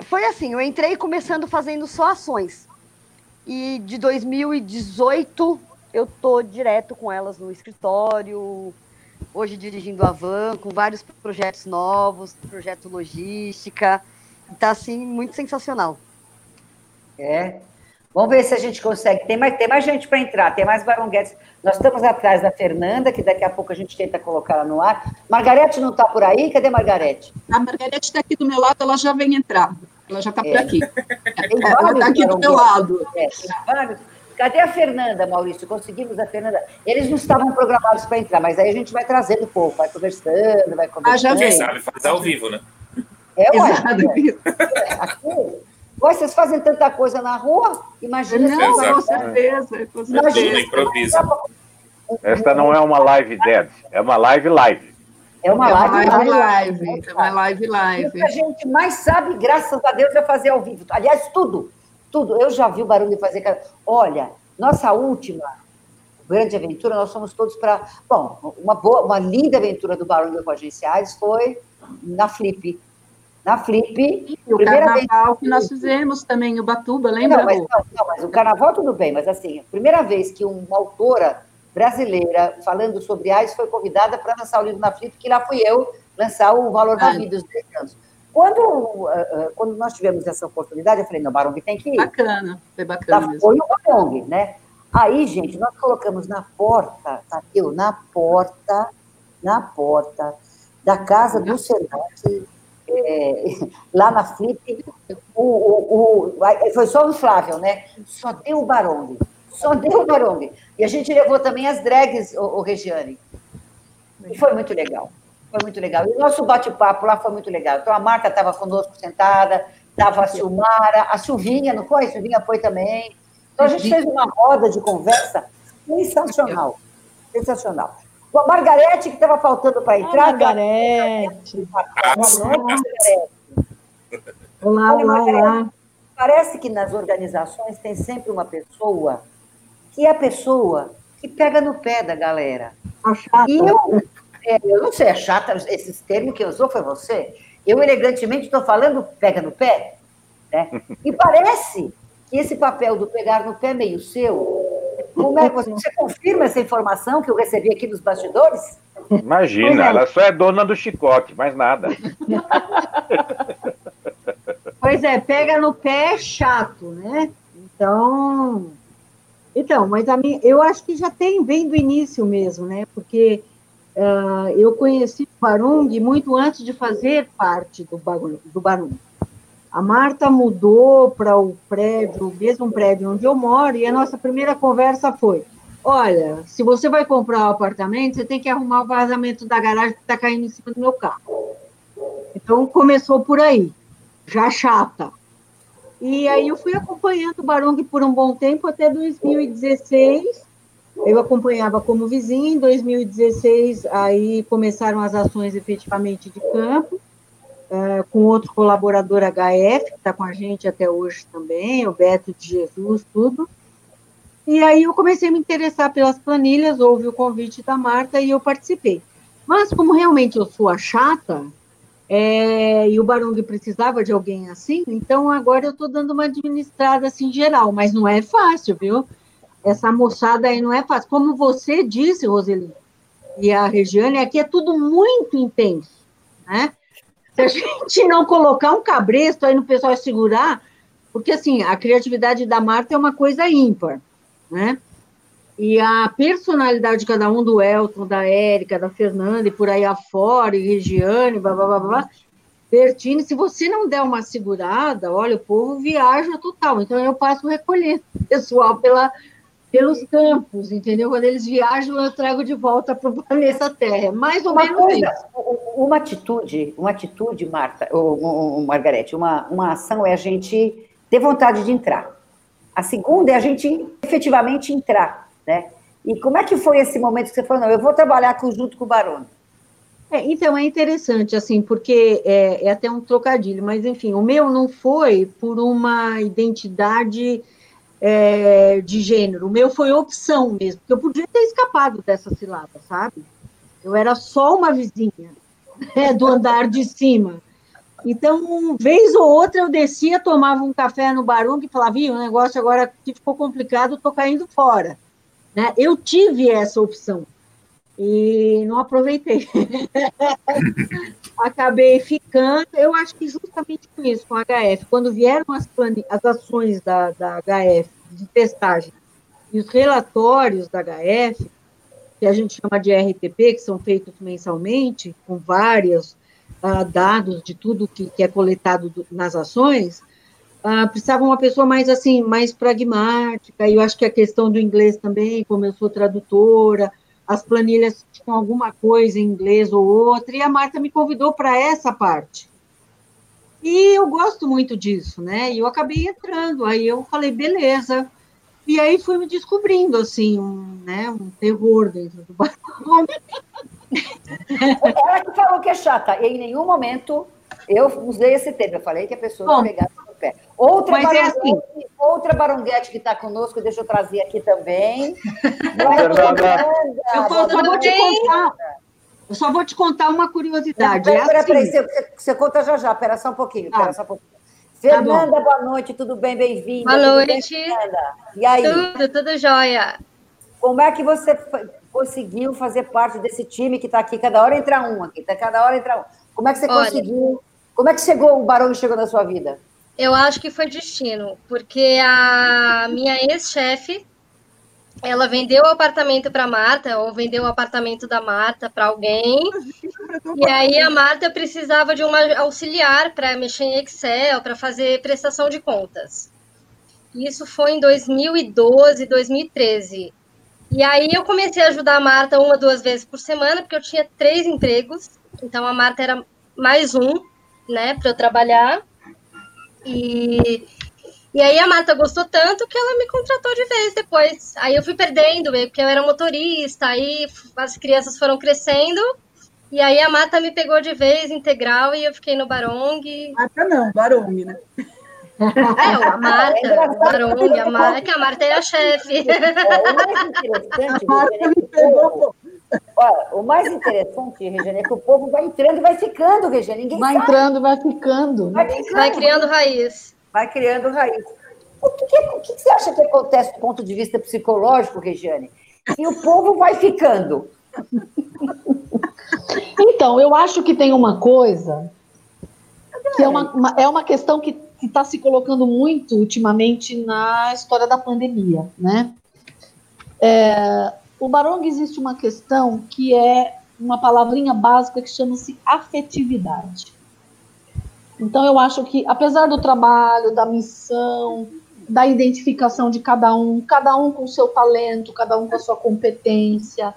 foi assim, eu entrei começando fazendo só ações. E de 2018 eu tô direto com elas no escritório, hoje dirigindo a van, com vários projetos novos, projeto logística. Tá assim, muito sensacional. É. Vamos ver se a gente consegue. Tem mais, tem mais gente para entrar, tem mais baronguetes. Nós estamos atrás da Fernanda, que daqui a pouco a gente tenta colocar ela no ar. Margarete não está por aí? Cadê Margarete? A Margarete está aqui do meu lado, ela já vem entrar. Ela já está por É. aqui. Tem Ela está aqui do meu lado. É. Cadê a Fernanda, Maurício? Conseguimos a Fernanda. Eles não estavam programados para entrar, mas aí a gente vai trazendo um pouco, vai conversando, vai conversando. já Quem sabe faz ao vivo, né? É, ué, é, aqui. Vocês fazem tanta coisa na rua? Imagina Não, com certeza, com Tudo certeza. improviso. Esta não é uma live dead, é uma live live. É uma É uma live, live, live. live. É uma live, E o live. que a gente mais sabe, graças a Deus, é fazer ao vivo. Aliás, tudo. Tudo. Eu já vi o barulho de fazer. Olha, nossa última grande aventura, nós fomos todos para. Bom, uma, boa, uma linda aventura do Barulho com Agenciais foi na Flip. Na Flip, E o primeira vez. carnaval que nós fizemos também, o Batuba, lembra? Não mas, não, não, mas o carnaval tudo bem, mas assim, a primeira vez que uma autora brasileira falando sobre AIDS foi convidada para lançar o livro na Flip, que lá fui eu lançar o Valor da. Vida, os 10 anos. Quando, ah, ah, quando nós tivemos essa oportunidade, eu falei, não, Barong tem que ir. Bacana, foi bacana Lá mesmo. foi o Barong, né? Aí, gente, nós colocamos na porta, Tadeu, na porta, na porta da casa do Senac, é, lá na Flip, o, o, o- foi só o Flávio, né? Só deu o Barong, só deu o Barong. E a gente levou também as drags, o, o Regiane. E foi muito legal, foi muito legal. E o nosso bate-papo lá foi muito legal. Então, a Marta estava conosco sentada, estava a Silmara, a Silvinha, não foi? A Silvinha foi também. Então, a gente fez uma roda de conversa sensacional, sensacional. Com a Margarete, que estava faltando para entrar. Margarete. Boa noite, Margarete. Olá, olá, Margarete, olá. Parece que nas organizações tem sempre uma pessoa que é a pessoa que pega no pé da galera. E eu, é, eu não sei, é chata, esses termos que usou foi você. Eu elegantemente estou falando pega no pé. Né? E parece que esse papel do pegar no pé é meio seu. Como é que você, você confirma essa informação que eu recebi aqui nos bastidores? Imagina, é. ela só é dona do chicote, mais nada. Pois é, pega no pé é chato, né? Então, então, mas a minha, eu acho que já tem, vem do início mesmo, né? Porque eu conheci o Barung muito antes de fazer parte do, do Barung. A Marta mudou para o prédio, o mesmo prédio onde eu moro, e a nossa primeira conversa foi: olha, se você vai comprar um apartamento, você tem que arrumar o vazamento da garagem que está caindo em cima do meu carro. Então começou por aí, já chata. E aí eu fui acompanhando o Barong por um bom tempo, até 2016. Eu acompanhava como vizinha. Em 2016, aí começaram as ações efetivamente de campo, uh, com outro colaborador HF, que está com a gente até hoje também, o Beto de Jesus, tudo. E aí eu comecei a me interessar pelas planilhas, houve o convite da Marta e eu participei. Mas como realmente eu sou a chata, é, e o Barung precisava de alguém assim, então agora eu estou dando uma administrada assim geral, mas não é fácil, viu? Essa moçada aí não é fácil. Como você disse, Roseli, e a Regiane, aqui é tudo muito intenso, né? Se a gente não colocar um cabresto aí no pessoal segurar, porque assim, a criatividade da Marta é uma coisa ímpar, né? E a personalidade de cada um, do Elton, da Érica, da Fernanda, e por aí afora, e Regiane, blá, blá, blá, blá, se você não der uma segurada, olha, o povo viaja total. Então, eu passo recolhendo o pessoal pela, pelos campos, entendeu? Quando eles viajam, eu trago de volta para o planeta Terra. Mais ou uma menos coisa, isso. Uma atitude, uma atitude, Marta, ou, ou, Margarete, uma, uma ação é a gente ter vontade de entrar. A segunda é a gente efetivamente entrar né? E como é que foi esse momento que você falou, não, eu vou trabalhar junto com o Barone? É, então, é interessante, assim, porque é, é, até um trocadilho, mas, enfim, o meu não foi por uma identidade é, de gênero, o meu foi opção mesmo, porque eu podia ter escapado dessa cilada, sabe? Eu era só uma vizinha né, do andar de cima. Então, vez ou outra, eu descia, tomava um café no Barão e falava, o negócio agora que ficou complicado, estou caindo fora. Né? Eu tive essa opção e não aproveitei. Acabei ficando, eu acho que justamente com isso, com a HF, quando vieram as, as ações da, da HF de testagem e os relatórios da HF, que a gente chama de RTP, que são feitos mensalmente, com vários uh, dados de tudo que, que é coletado do, nas ações, ah, precisava uma pessoa mais assim, mais pragmática, e eu acho que a questão do inglês também, como eu sou tradutora, as planilhas tinham alguma coisa em inglês ou outra, e a Marta me convidou para essa parte. E eu gosto muito disso, né? E eu acabei entrando, aí eu falei, beleza. E aí fui me descobrindo, assim, um, né, um terror dentro do barco. Ela que falou que é chata, e em nenhum momento eu usei esse termo, eu falei que a pessoa Bom, pegar pé. Outra Mas é assim. outra baronguete que está conosco, deixa eu trazer aqui também. eu só vou te contar. Eu só vou te contar uma curiosidade. Peraí, é peraí, assim. você, você, conta já já, espera só um pouquinho, ah. só um pouquinho. Fernanda, tá boa noite, tudo bem? Bem-vinda. Boa noite. Bem, e aí? Tudo, tudo jóia. Como é que você conseguiu fazer parte desse time que está aqui? Cada hora entra um aqui, tá? cada hora entra um. Como é que você Olha, conseguiu? Como é que chegou o Barão chegou na sua vida? Eu acho que foi destino, porque a minha ex-chefe, ela vendeu o apartamento para Marta, ou vendeu o apartamento da Marta para alguém, e aí a Marta precisava de uma auxiliar para mexer em Excel, para fazer prestação de contas. Isso foi em 2012, 2013. E aí eu comecei a ajudar a Marta uma, duas vezes por semana, porque eu tinha três empregos, então a Marta era mais um, né, para eu trabalhar. E, e aí a Marta gostou tanto que ela me contratou de vez depois. Aí eu fui perdendo, porque eu era motorista, aí as crianças foram crescendo. E aí a Marta me pegou de vez integral e eu fiquei no Barong. Marta não, Barong, né? É, a Marta, é o Barong, a Marta, que a Marta é a chefe. É, o mais interessante, a Marta me pegou, Olha, o mais interessante, Regiane, é que o povo vai entrando e vai ficando, Regiane. Ninguém vai sabe. entrando, vai ficando. Vai, vai criando raiz. vai criando raiz. O que, que, o que você acha que acontece do ponto de vista psicológico, Regiane? E o povo vai ficando. Então, eu acho que tem uma coisa que é uma, uma é uma questão que está se colocando muito ultimamente na história da pandemia, né? É, o Barong existe uma questão que é uma palavrinha básica que chama-se afetividade. Então, eu acho que, apesar do trabalho, da missão, da identificação de cada um, cada um com o seu talento, cada um com a sua competência,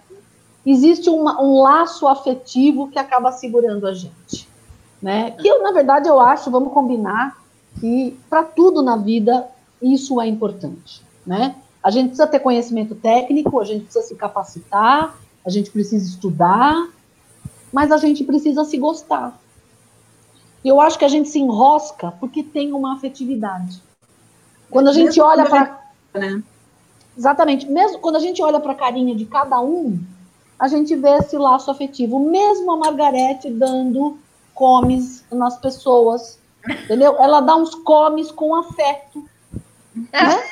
existe uma, um laço afetivo que acaba segurando a gente. Né? Que, eu, na verdade, eu acho, vamos combinar, que para tudo na vida isso é importante. Né? A gente precisa ter conhecimento técnico, a gente precisa se capacitar, a gente precisa estudar, mas a gente precisa se gostar. E eu acho que a gente se enrosca porque tem uma afetividade. Quando a gente mesmo olha para. Né? Exatamente. Mesmo quando a gente olha para a carinha de cada um, a gente vê esse laço afetivo. Mesmo a Margarete dando comes nas pessoas. Entendeu? Ela dá uns comes com afeto. Né?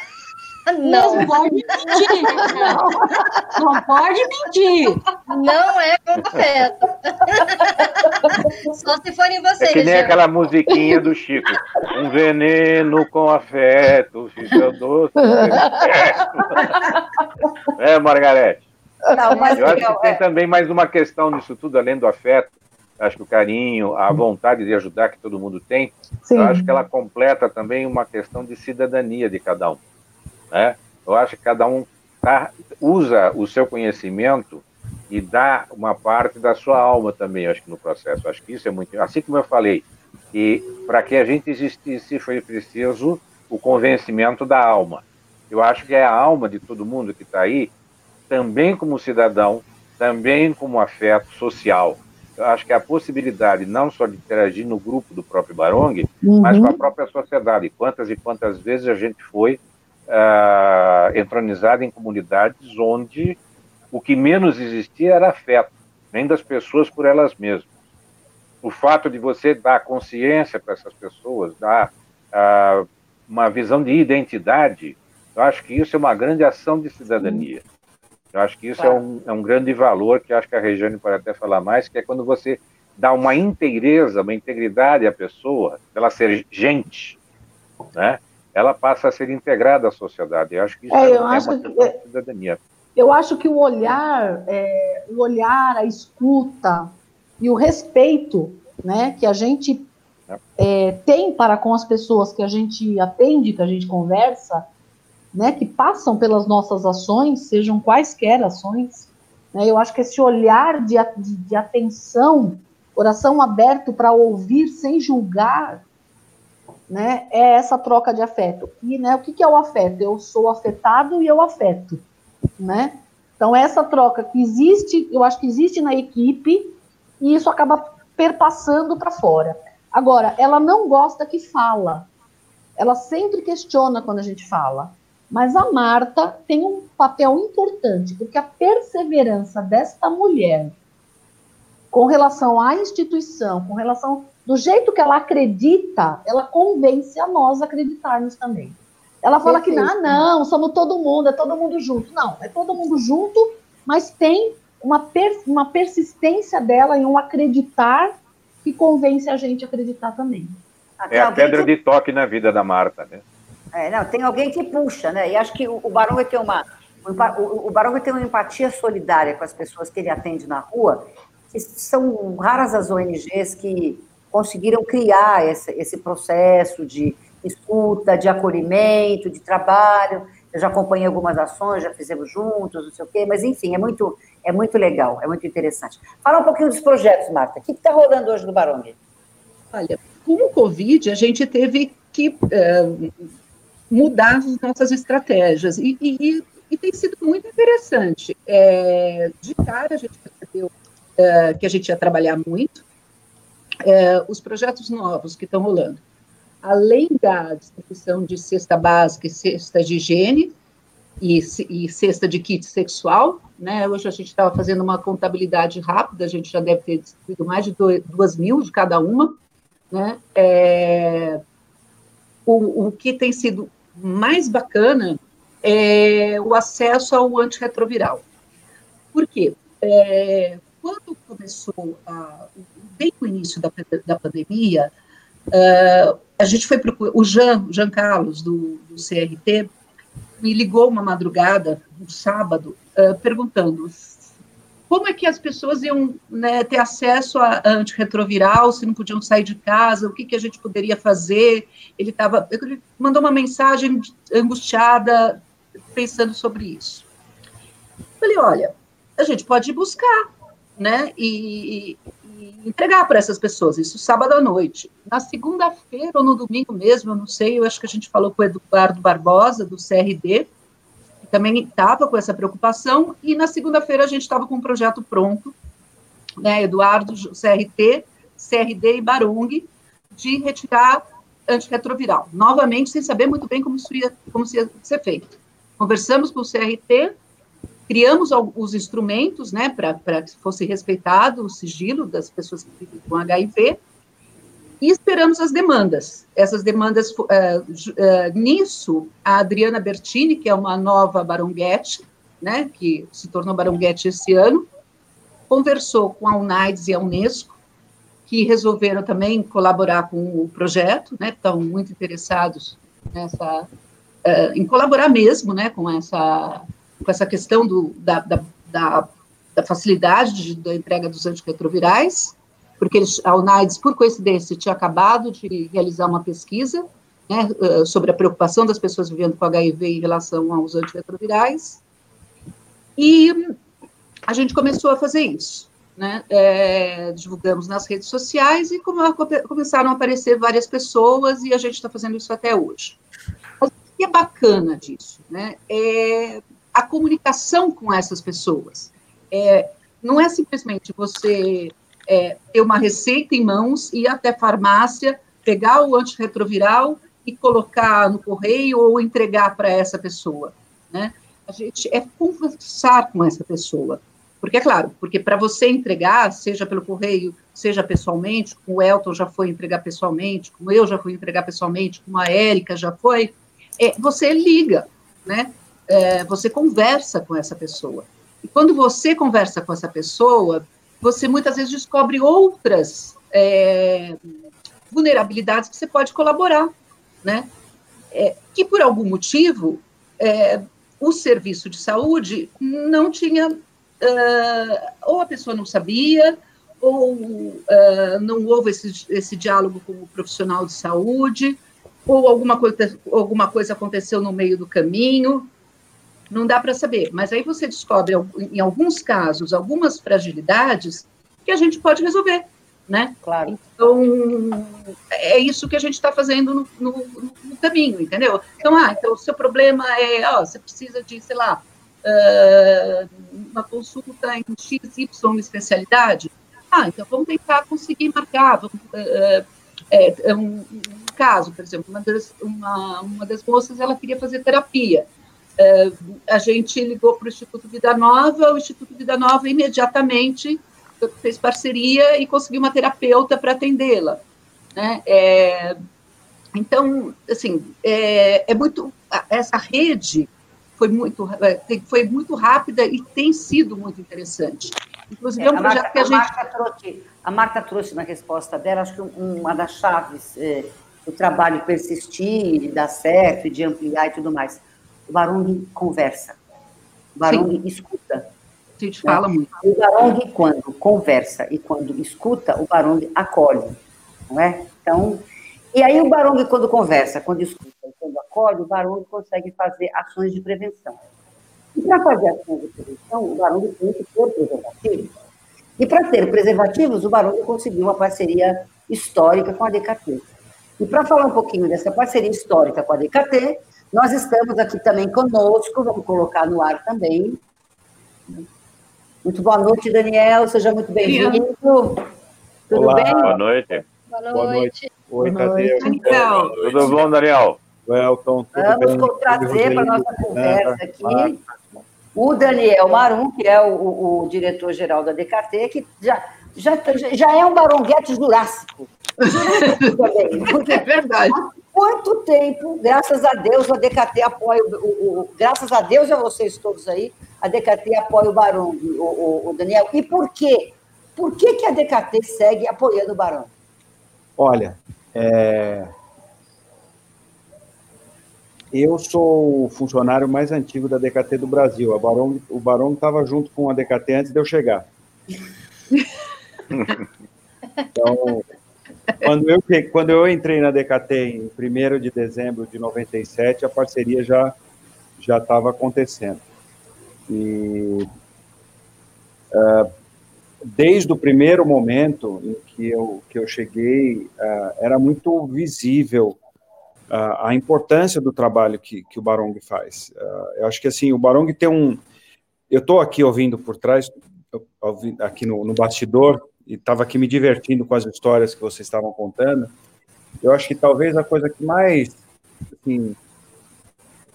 Não Mesmo pode mentir. Não. não pode mentir. Não é completo. Só se forem vocês. É que nem já. aquela musiquinha do Chico. Um veneno com afeto, fica doce. É, Margarete. Não, mas Eu acho que tem é. também mais uma questão nisso tudo, além do afeto. Acho que o carinho, a vontade de ajudar que todo mundo tem, Sim. eu acho que ela completa também uma questão de cidadania de cada um. Né? Eu acho que cada um tá, usa o seu conhecimento e dá uma parte da sua alma também, acho que no processo. Eu acho que isso é muito. Assim como eu falei, que para que a gente existisse foi preciso o convencimento da alma. Eu acho que é a alma de todo mundo que está aí, também como cidadão, também como afeto social. Eu acho que a possibilidade não só de interagir no grupo do próprio Barong, uhum. mas com a própria sociedade. Quantas e quantas vezes a gente foi uh, entronizada em comunidades onde o que menos existia era afeto, nem das pessoas por elas mesmas. O fato de você dar consciência para essas pessoas, dar uh, uma visão de identidade, eu acho que isso é uma grande ação de cidadania. Eu acho que isso é, um, é um grande valor que acho que a Regiane pode até falar mais, que é quando você dá uma inteireza, uma integridade à pessoa, ela ser gente, né? Ela passa a ser integrada à sociedade. Eu acho que isso é, é uma que, é, cidadania. Eu acho que o olhar, é, o olhar, a escuta e o respeito, né, que a gente é. é, tem para com as pessoas que a gente atende, que a gente conversa, né, que passam pelas nossas ações, sejam quaisquer ações, né, eu acho que esse olhar de, de, de atenção, coração aberto para ouvir sem julgar, né, é essa troca de afeto. E né, o que, que é o afeto? Eu sou afetado e eu afeto, né? Então essa troca que existe, eu acho que existe na equipe e isso acaba perpassando para fora. Agora, ela não gosta que fala. Ela sempre questiona quando a gente fala. Mas a Marta tem um papel importante, porque a perseverança desta mulher com relação à instituição, com relação do jeito que ela acredita, ela convence a nós a acreditarmos também. Ela fala Perfeito. que, ah, não, somos todo mundo, é todo mundo junto. Não, é todo mundo junto, mas tem uma, per, uma persistência dela em um acreditar que convence a gente a acreditar também. É a pedra que... de toque na vida da Marta, né? É, não, tem alguém que puxa, né? E acho que o, o Barão vai ter uma. O, o Barão vai ter uma empatia solidária com as pessoas que ele atende na rua, que são raras as ONGs que conseguiram criar esse, esse processo de escuta, de acolhimento, de trabalho. Eu já acompanhei algumas ações, já fizemos juntos, não sei o quê, mas enfim, é muito, é muito legal, é muito interessante. Fala um pouquinho dos projetos, Marta. O que está rolando hoje no Barong? Olha, com o Covid, a gente teve que uh, mudar as nossas estratégias e, e, e tem sido muito interessante. É, de cara, a gente percebeu uh, que a gente ia trabalhar muito, é, os projetos novos que estão rolando, além da distribuição de cesta básica e cesta de higiene e, e cesta de kit sexual, né? Hoje a gente estava fazendo uma contabilidade rápida, a gente já deve ter distribuído mais de dois, duas mil de cada uma, né? É, o, o que tem sido mais bacana é o acesso ao antirretroviral. Por quê? É, quando começou, a, bem no início da, da pandemia, uh, a gente foi procurar, o Jean, Jean Carlos, do, do CRT, me ligou uma madrugada, um sábado, uh, perguntando como é que as pessoas iam né, ter acesso a antirretroviral, se não podiam sair de casa, o que, que a gente poderia fazer. Ele estava, ele mandou uma mensagem angustiada, pensando sobre isso. Falei, olha, a gente pode ir buscar, né, e entregar para essas pessoas, isso sábado à noite. Na segunda-feira ou no domingo mesmo, eu não sei, eu acho que a gente falou com o Eduardo Barbosa, do CRD, também estava com essa preocupação, e na segunda-feira a gente estava com um projeto pronto, né, Eduardo, CRT, CRD e Barung, de retirar antirretroviral, novamente sem saber muito bem como isso ia, como isso ia ser feito. Conversamos com o CRT, criamos os instrumentos, né, para que fosse respeitado o sigilo das pessoas que vivem com HIV, e esperamos as demandas. Essas demandas, uh, uh, nisso, a Adriana Bertini, que é uma nova baronguete, né, que se tornou baronguete esse ano, conversou com a UNAIDS e a Unesco, que resolveram também colaborar com o projeto, né, estão muito interessados nessa, uh, em colaborar mesmo, né, com essa, com essa questão do, da, da, da, da facilidade de, da entrega dos antirretrovirais, porque eles, a UNAIDS, por coincidência, tinha acabado de realizar uma pesquisa né, sobre a preocupação das pessoas vivendo com HIV em relação aos antirretrovirais, e a gente começou a fazer isso. Né, é, divulgamos nas redes sociais e come, começaram a aparecer várias pessoas e a gente está fazendo isso até hoje. Mas o que é bacana disso? Né, é a comunicação com essas pessoas. É, não é simplesmente você é, ter uma receita em mãos, ir até farmácia, pegar o antirretroviral e colocar no correio ou entregar para essa pessoa, né? A gente é conversar com essa pessoa, porque é claro, porque para você entregar, seja pelo correio, seja pessoalmente, como o Elton já foi entregar pessoalmente, como eu já fui entregar pessoalmente, como a Érica já foi, é, você liga, né? É, você conversa com essa pessoa. E quando você conversa com essa pessoa, você muitas vezes descobre outras é, vulnerabilidades que você pode colaborar, né? É, que por algum motivo é, o serviço de saúde não tinha, uh, ou a pessoa não sabia, ou uh, não houve esse, esse diálogo com o profissional de saúde, ou alguma coisa, alguma coisa aconteceu no meio do caminho, não dá para saber. Mas aí você descobre, em alguns casos, algumas fragilidades que a gente pode resolver, né? Claro. Então, é isso que a gente está fazendo no, no, no, caminho, entendeu? Então, ah, então o seu problema é, ó, você precisa de, sei lá, uh, uma consulta em XY especialidade. Ah, então vamos tentar conseguir marcar, vamos, uh, é, um, um, caso, por exemplo, uma das, uma, uma das moças, ela queria fazer terapia, a gente ligou para o Instituto Vida Nova, o Instituto Vida Nova imediatamente fez parceria e conseguiu uma terapeuta para atendê-la. Né? É, então, assim, é, é, muito essa rede foi muito foi muito rápida e tem sido muito interessante. Inclusive é, é um projeto Marta, que a, a gente Marta trouxe, a Marta trouxe na resposta dela, acho que uma das chaves é, do trabalho persistir, de dar certo, de ampliar e tudo mais o Barong conversa. O Barong Sim. escuta. A gente fala né? muito. O Barong, quando conversa e quando escuta, o Barong acolhe, não é? Então, e aí o Barong, quando conversa, quando escuta e quando acolhe, o Barong consegue fazer ações de prevenção. E para fazer ações de prevenção, o Barong tem que ter preservativos. E para ter preservativos, o Barong conseguiu uma parceria histórica com a DKT. E para falar um pouquinho dessa parceria histórica com a DKT, nós estamos aqui também conosco, vamos colocar no ar também. Muito boa noite, Daniel, seja muito bem-vindo. Tudo Olá, bem? Boa noite. Boa noite. Oi, cadê? Daniel. Tudo bom, Daniel? Welcome, tudo Vamos bem? trazer para a nossa conversa aqui o Daniel Marum, que é o, o, o diretor-geral da DKT, que já, já, já é um baronguete jurássico. é verdade. Quanto tempo, graças a Deus, a DKT apoia, o, o, o graças a Deus a vocês todos aí, a DKT apoia o Barão, o, o, Daniel. E por quê? Por que, que a DKT segue apoiando o Barão? Olha, é... eu sou o funcionário mais antigo da DKT do Brasil. A Barão, o Barão estava junto com a DKT antes de eu chegar. Então, quando eu, quando eu entrei na DKT em 1 de dezembro de 97, a parceria já já estava acontecendo. E uh, desde o primeiro momento em que eu, que eu cheguei, uh, era muito visível uh, a importância do trabalho que, que o Barong faz. eu acho que assim, o Barong tem um. Eu estou aqui ouvindo por trás, aqui no, no bastidor, e estava aqui me divertindo com as histórias que vocês estavam contando. Eu acho que talvez a coisa que mais, assim,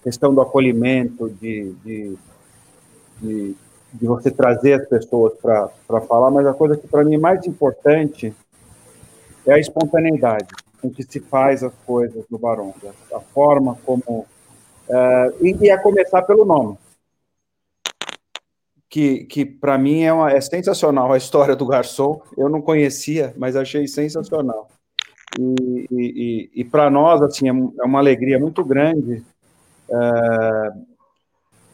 questão do acolhimento, de, de, de, de você trazer as pessoas para falar, mas a coisa que para mim é mais importante é a espontaneidade com que se faz as coisas no Barão, a forma como. Uh, e, e a começar pelo nome que, que para mim é, uma, é sensacional a história do garçom. Eu não conhecia, mas achei sensacional. E, e, e para nós, assim, é, é uma alegria muito grande é,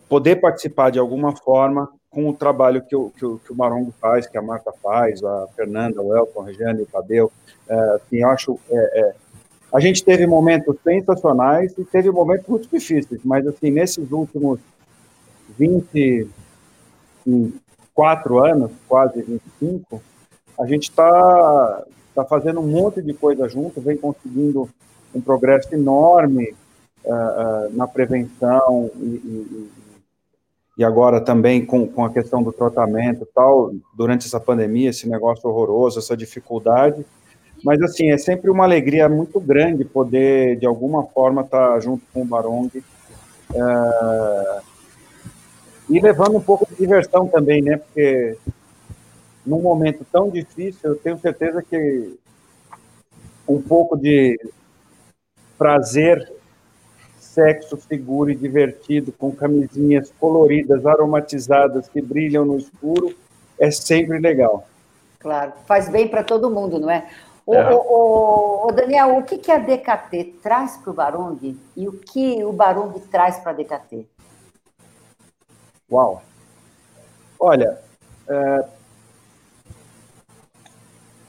poder participar de alguma forma com o trabalho que o, que que o Marongo faz, que a Marta faz, a Fernanda, o Elton, a Regiane, o Tadeu. É, assim, eu acho. É, é, a gente teve momentos sensacionais e teve momentos muito difíceis, mas assim, nesses últimos 20, em quatro anos, quase 25, a gente está tá fazendo um monte de coisa junto, vem conseguindo um progresso enorme uh, uh, na prevenção e, e, e, agora também com, com a questão do tratamento tal, durante essa pandemia, esse negócio horroroso, essa dificuldade. Mas, assim, é sempre uma alegria muito grande poder, de alguma forma, estar tá junto com o Barong, uh, e levando um pouco de diversão também, né? Porque num momento tão difícil, eu tenho certeza que um pouco de prazer, sexo seguro e divertido, com camisinhas coloridas, aromatizadas, que brilham no escuro, é sempre legal. Claro, faz bem para todo mundo, não é? O, é. o, o, Daniel, o que, que a DKT traz para o Barong e o que o Barong traz para a DKT? Uau! Olha, é,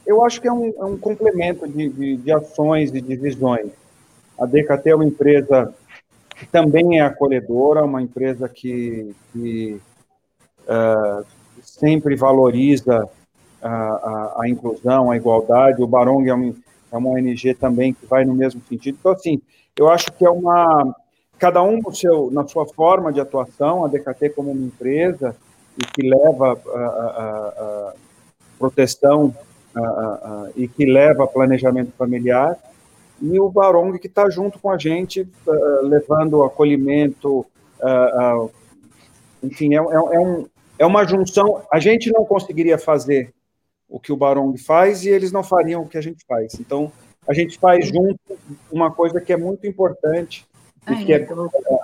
eu acho que é um, é um complemento de, de, de, ações e de visões. A DKT é uma empresa que também é acolhedora, uma empresa que, que é, sempre valoriza a, a, a, inclusão, a igualdade. O Barong é, um, é uma ONG também que vai no mesmo sentido. Então, assim, eu acho que é uma, cada um no seu, na sua forma de atuação, a DKT como uma empresa e que leva a, a, a proteção e que leva planejamento familiar, e o Barong que está junto com a gente, uh, levando acolhimento, uh, enfim, é, é, é, um, é uma junção. A gente não conseguiria fazer o que o Barong faz e eles não fariam o que a gente faz. Então, a gente faz junto uma coisa que é muito importante, e, que, é,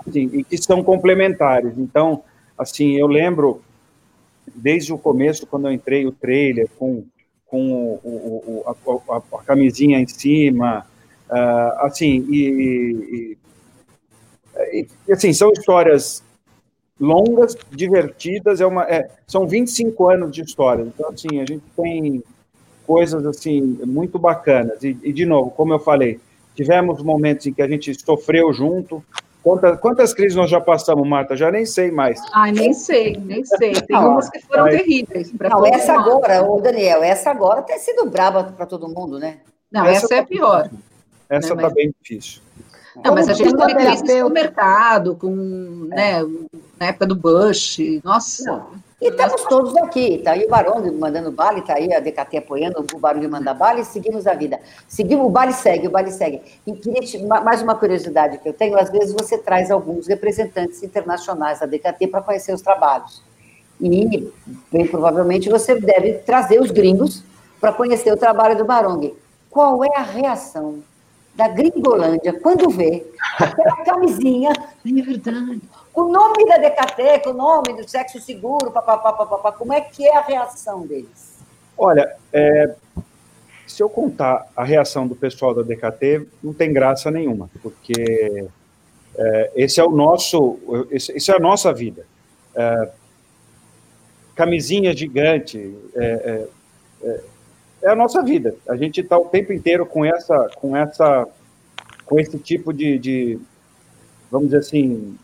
assim, e que são complementares. Então, assim, eu lembro desde o começo, quando eu entrei o trailer com, com o, o, a, a, a, camisinha em cima, uh, assim, e, e, e, assim, são histórias longas, divertidas, é uma, é, são 25 anos de história, então, assim, a gente tem coisas, assim, muito bacanas, e, e de novo, como eu falei, tivemos momentos em que a gente sofreu junto. Quantas, quantas crises nós já passamos, Marta? Já nem sei mais. Ai, nem sei, nem sei. Tem não, umas que foram terríveis. Não, essa agora, ô Daniel, essa agora tem sido braba para todo mundo, né? Não, essa, essa é a pior. Essa está né, mas... bem difícil. Não, mas a gente teve crise no mercado, com, né, na época do Bush, nossa. Não. E estamos todos aqui, está aí o Barão mandando bala, está aí a DKT apoiando o Barão mandar bala e seguimos a vida. Seguimos, o Bale segue, o Bale segue. E queria te, mais uma curiosidade que eu tenho, às vezes você traz alguns representantes internacionais da DKT para conhecer os trabalhos. E, bem provavelmente, você deve trazer os gringos para conhecer o trabalho do Barong. Qual é a reação da Gringolândia, quando vê aquela camisinha, é verdade, o nome da DKT, o nome do sexo seguro, papapá, papapá, como é que é a reação deles? Olha, é, se eu contar a reação do pessoal da DKT, não tem graça nenhuma, porque é, esse é o nosso, esse, esse, é a nossa vida. É, camisinha gigante, é, é, a nossa vida. A gente está o tempo inteiro com essa, com essa, com esse tipo de, de, vamos dizer assim,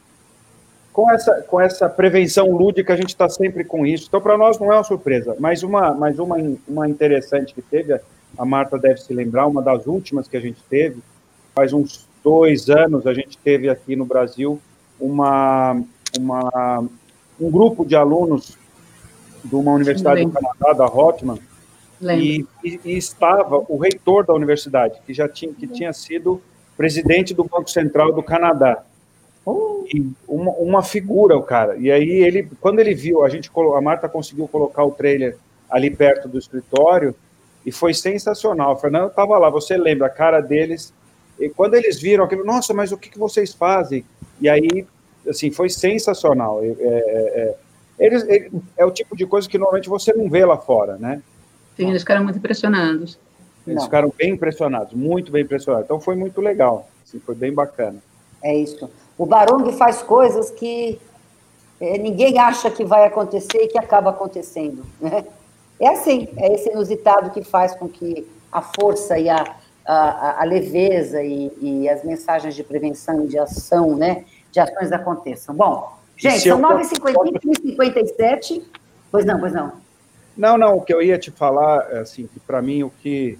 com essa, com essa prevenção lúdica, a gente está sempre com isso. Então, para nós não é uma surpresa. Mas uma, mais uma, uma interessante que teve, a Marta deve se lembrar, uma das últimas que a gente teve, faz uns dois anos, a gente teve aqui no Brasil uma, uma, um grupo de alunos de uma universidade do Canadá, da Rotman, e, e, e, estava o reitor da universidade, que já tinha, que tinha sido presidente do Banco Central do Canadá. Oh. Uma, uma, figura, o cara. E aí ele, quando ele viu, a gente, a Marta conseguiu colocar o trailer ali perto do escritório e foi sensacional. O Fernando estava lá, você lembra a cara deles? E quando eles viram aquilo, nossa, mas o que, que vocês fazem? E aí, assim, foi sensacional. É, é, é, eles, é, é o tipo de coisa que normalmente você não vê lá fora, né? Sim, eles ficaram muito impressionados. Eles Não. ficaram bem impressionados, muito bem impressionados. Então foi muito legal, assim, foi bem bacana. É isso. O Barong faz coisas que é, ninguém acha que vai acontecer e que acaba acontecendo. Né? É assim, é esse inusitado que faz com que a força e a, a, a leveza e, e, as mensagens de prevenção e de ação, né, de ações aconteçam. Bom, gente, são 9h57. Pois não, pois não. Não, não, o que eu ia te falar, é assim, que para mim o que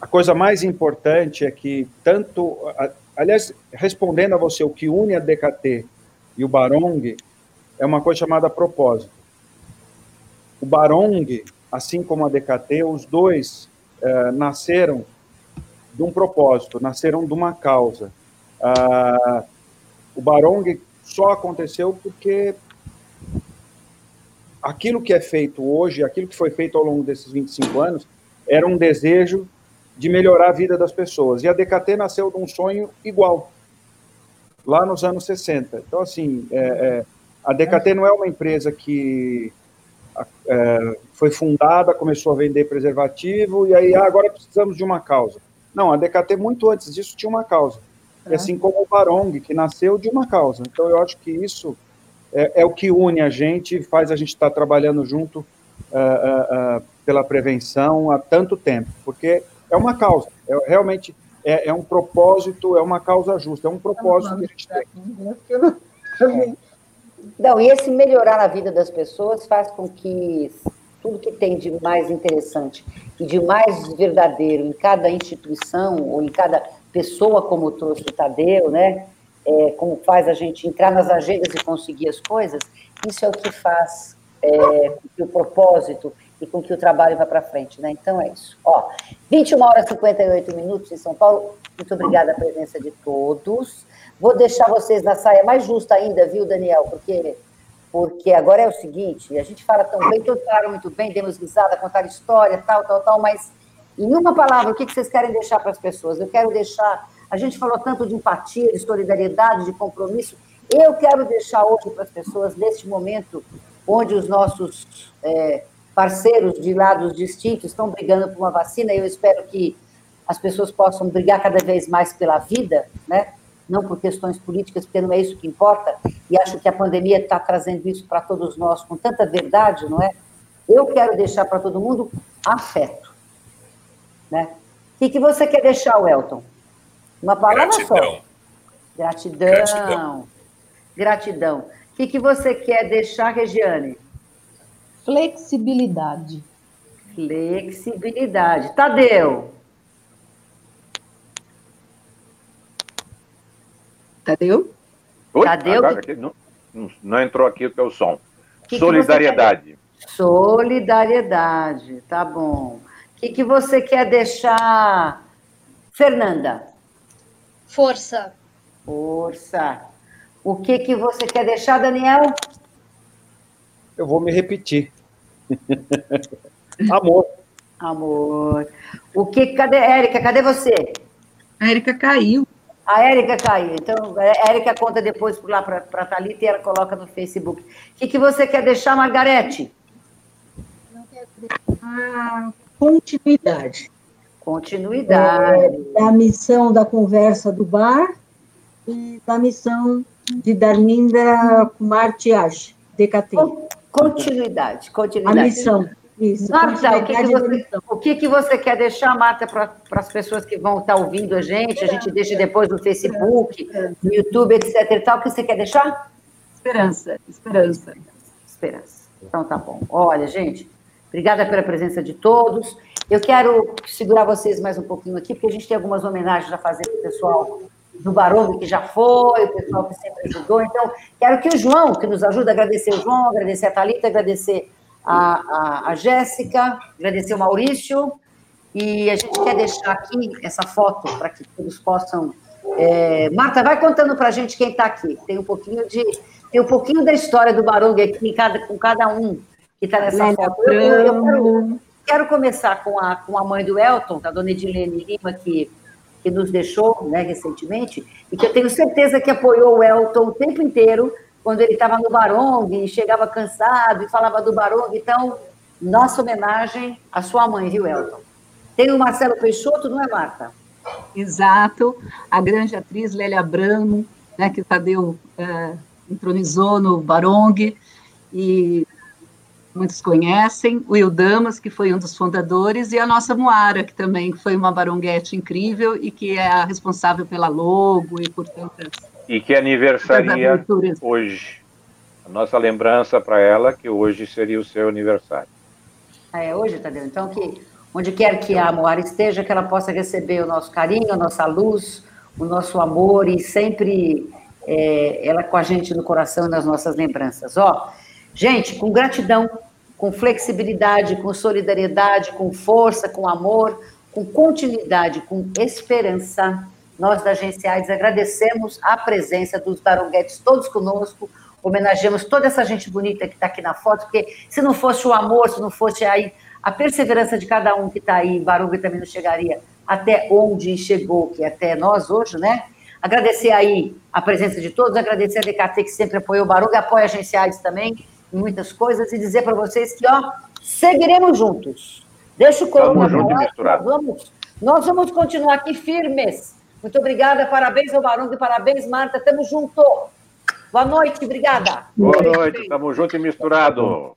a coisa mais importante é que tanto, aliás, respondendo a você, o que une a DKT e o Barong é uma coisa chamada propósito. O Barong, assim como a DKT, os dois é, nasceram de um propósito, nasceram de uma causa. Ah, o Barong só aconteceu porque aquilo que é feito hoje, aquilo que foi feito ao longo desses 25 anos, era um desejo de melhorar a vida das pessoas. E a DKT nasceu de um sonho igual, lá nos anos 60. Então, assim, é, é, a DKT não é uma empresa que é, foi fundada, começou a vender preservativo, e aí ah, agora precisamos de uma causa. Não, a DKT, muito antes disso, tinha uma causa. E assim como o Barong, que nasceu de uma causa. Então, eu acho que isso é, é, o que une a gente, faz a gente estar trabalhando junto uh, uh, uh, pela prevenção há tanto tempo, porque é uma causa, é, realmente é, é, um propósito, é uma causa justa, é um propósito que a gente tem. Não, e esse melhorar a vida das pessoas faz com que tudo que tem de mais interessante e de mais verdadeiro em cada instituição ou em cada pessoa, como trouxe o Tadeu, né? É, como faz a gente entrar nas agendas e conseguir as coisas, isso é o que faz é, que o propósito e com que o trabalho vá para frente, né? Então é isso. Ó, 21 horas e 58 minutos em São Paulo. Muito obrigada a presença de todos. Vou deixar vocês na saia mais justa ainda, viu, Daniel? Porque porque agora é o seguinte, a gente fala tão bem, todos falaram muito bem, demos risada, contaram história, tal, tal, tal, mas em uma palavra, o que vocês querem deixar para as pessoas? Eu quero deixar a gente falou tanto de empatia, de solidariedade, de compromisso. Eu quero deixar hoje para as pessoas, neste momento, onde os nossos é, parceiros de lados distintos estão brigando por uma vacina, eu espero que as pessoas possam brigar cada vez mais pela vida, né? não por questões políticas, porque não é isso que importa, e acho que a pandemia está trazendo isso para todos nós com tanta verdade, não é? Eu quero deixar para todo mundo afeto. Né? O que, que você quer deixar, Welton? Uma palavra Gratidão. só. Gratidão. Gratidão. Gratidão. O que, que você quer deixar, Regiane? Flexibilidade. Flexibilidade. Tadeu. Tadeu? Oi? Tadeu? que... não, não, entrou aqui o teu som. Que Solidariedade. Que Solidariedade, tá bom. O que, que você quer deixar, Fernanda? Força. Força. O que, que você quer deixar, Daniel? Eu vou me repetir. Amor. Amor. O que, cadê, Érica, cadê você? A Érica caiu. A Érica caiu. Então, a Érica conta depois por lá para a Thalita e ela coloca no Facebook. O que, que você quer deixar, Margarete? A continuidade. Continuidade. É, da missão da conversa do bar e da missão de Darminda Martiage, DKT. Continuidade, continuidade. A missão. Isso, Marta, o que, que você, o que, que você quer deixar, Marta, para as pessoas que vão estar ouvindo a gente? A gente deixa depois no Facebook, no YouTube, etc. E tal. O que você quer deixar? Esperança, esperança. Esperança. Então tá bom. Olha, gente, obrigada pela presença de todos. Eu quero segurar vocês mais um pouquinho aqui, porque a gente tem algumas homenagens a fazer para o pessoal do Barulho, que já foi, o pessoal que sempre ajudou. Então, quero que o João, que nos ajuda, agradecer o João, agradecer a Thalita, agradecer a, a, a Jéssica, agradecer o Maurício, e a gente quer deixar aqui essa foto para que todos possam. É... Marta, vai contando para a gente quem está aqui. Tem um pouquinho de. Tem um pouquinho da história do Barulho aqui cada, com cada um que está nessa Lélia foto. Eu, eu quero, quero, começar com a, com a mãe do Elton, a dona Edilene Lima, que que nos deixou né, recentemente, e que eu tenho certeza que apoiou o Elton o tempo inteiro, quando ele estava no Barong, e chegava cansado e falava do Barong. Então, nossa homenagem à sua mãe, viu, Elton? Tem o Marcelo Peixoto, não é, Marta? Exato, a grande atriz Lélia Bramo, né, que o Tadeu é, entronizou no Barong, e muitos conhecem, o Ildamas, que foi um dos fundadores, e a nossa Moara, que também foi uma baronguete incrível e que é a responsável pela logo e por tantas. E que aniversaria hoje. A nossa lembrança para ela, que hoje seria o seu aniversário. É hoje, Tadeu. Então, que onde quer que a Moara esteja, que ela possa receber o nosso carinho, a nossa luz, o nosso amor e sempre é, ela com a gente no coração e nas nossas lembranças. Ó, gente, com gratidão com flexibilidade, com solidariedade, com força, com amor, com continuidade, com esperança. Nós da Agência AIDS agradecemos a presença dos baronguetes todos conosco, homenageamos toda essa gente bonita que está aqui na foto, porque se não fosse o amor, se não fosse aí a perseverança de cada um que está aí, Barulho também não chegaria até onde chegou, que é até nós hoje, né? Agradecer aí a presença de todos, agradecer a DKT que sempre apoiou o Barulho, apoia a Agência AIDS também, muitas coisas e dizer para vocês que, ó, seguiremos juntos. Deixa o colo nós vamos, nós vamos continuar aqui firmes. Muito obrigada, parabéns ao Barão e parabéns, Marta, tamo junto. Boa noite, obrigada. Boa noite, tamo junto e misturado.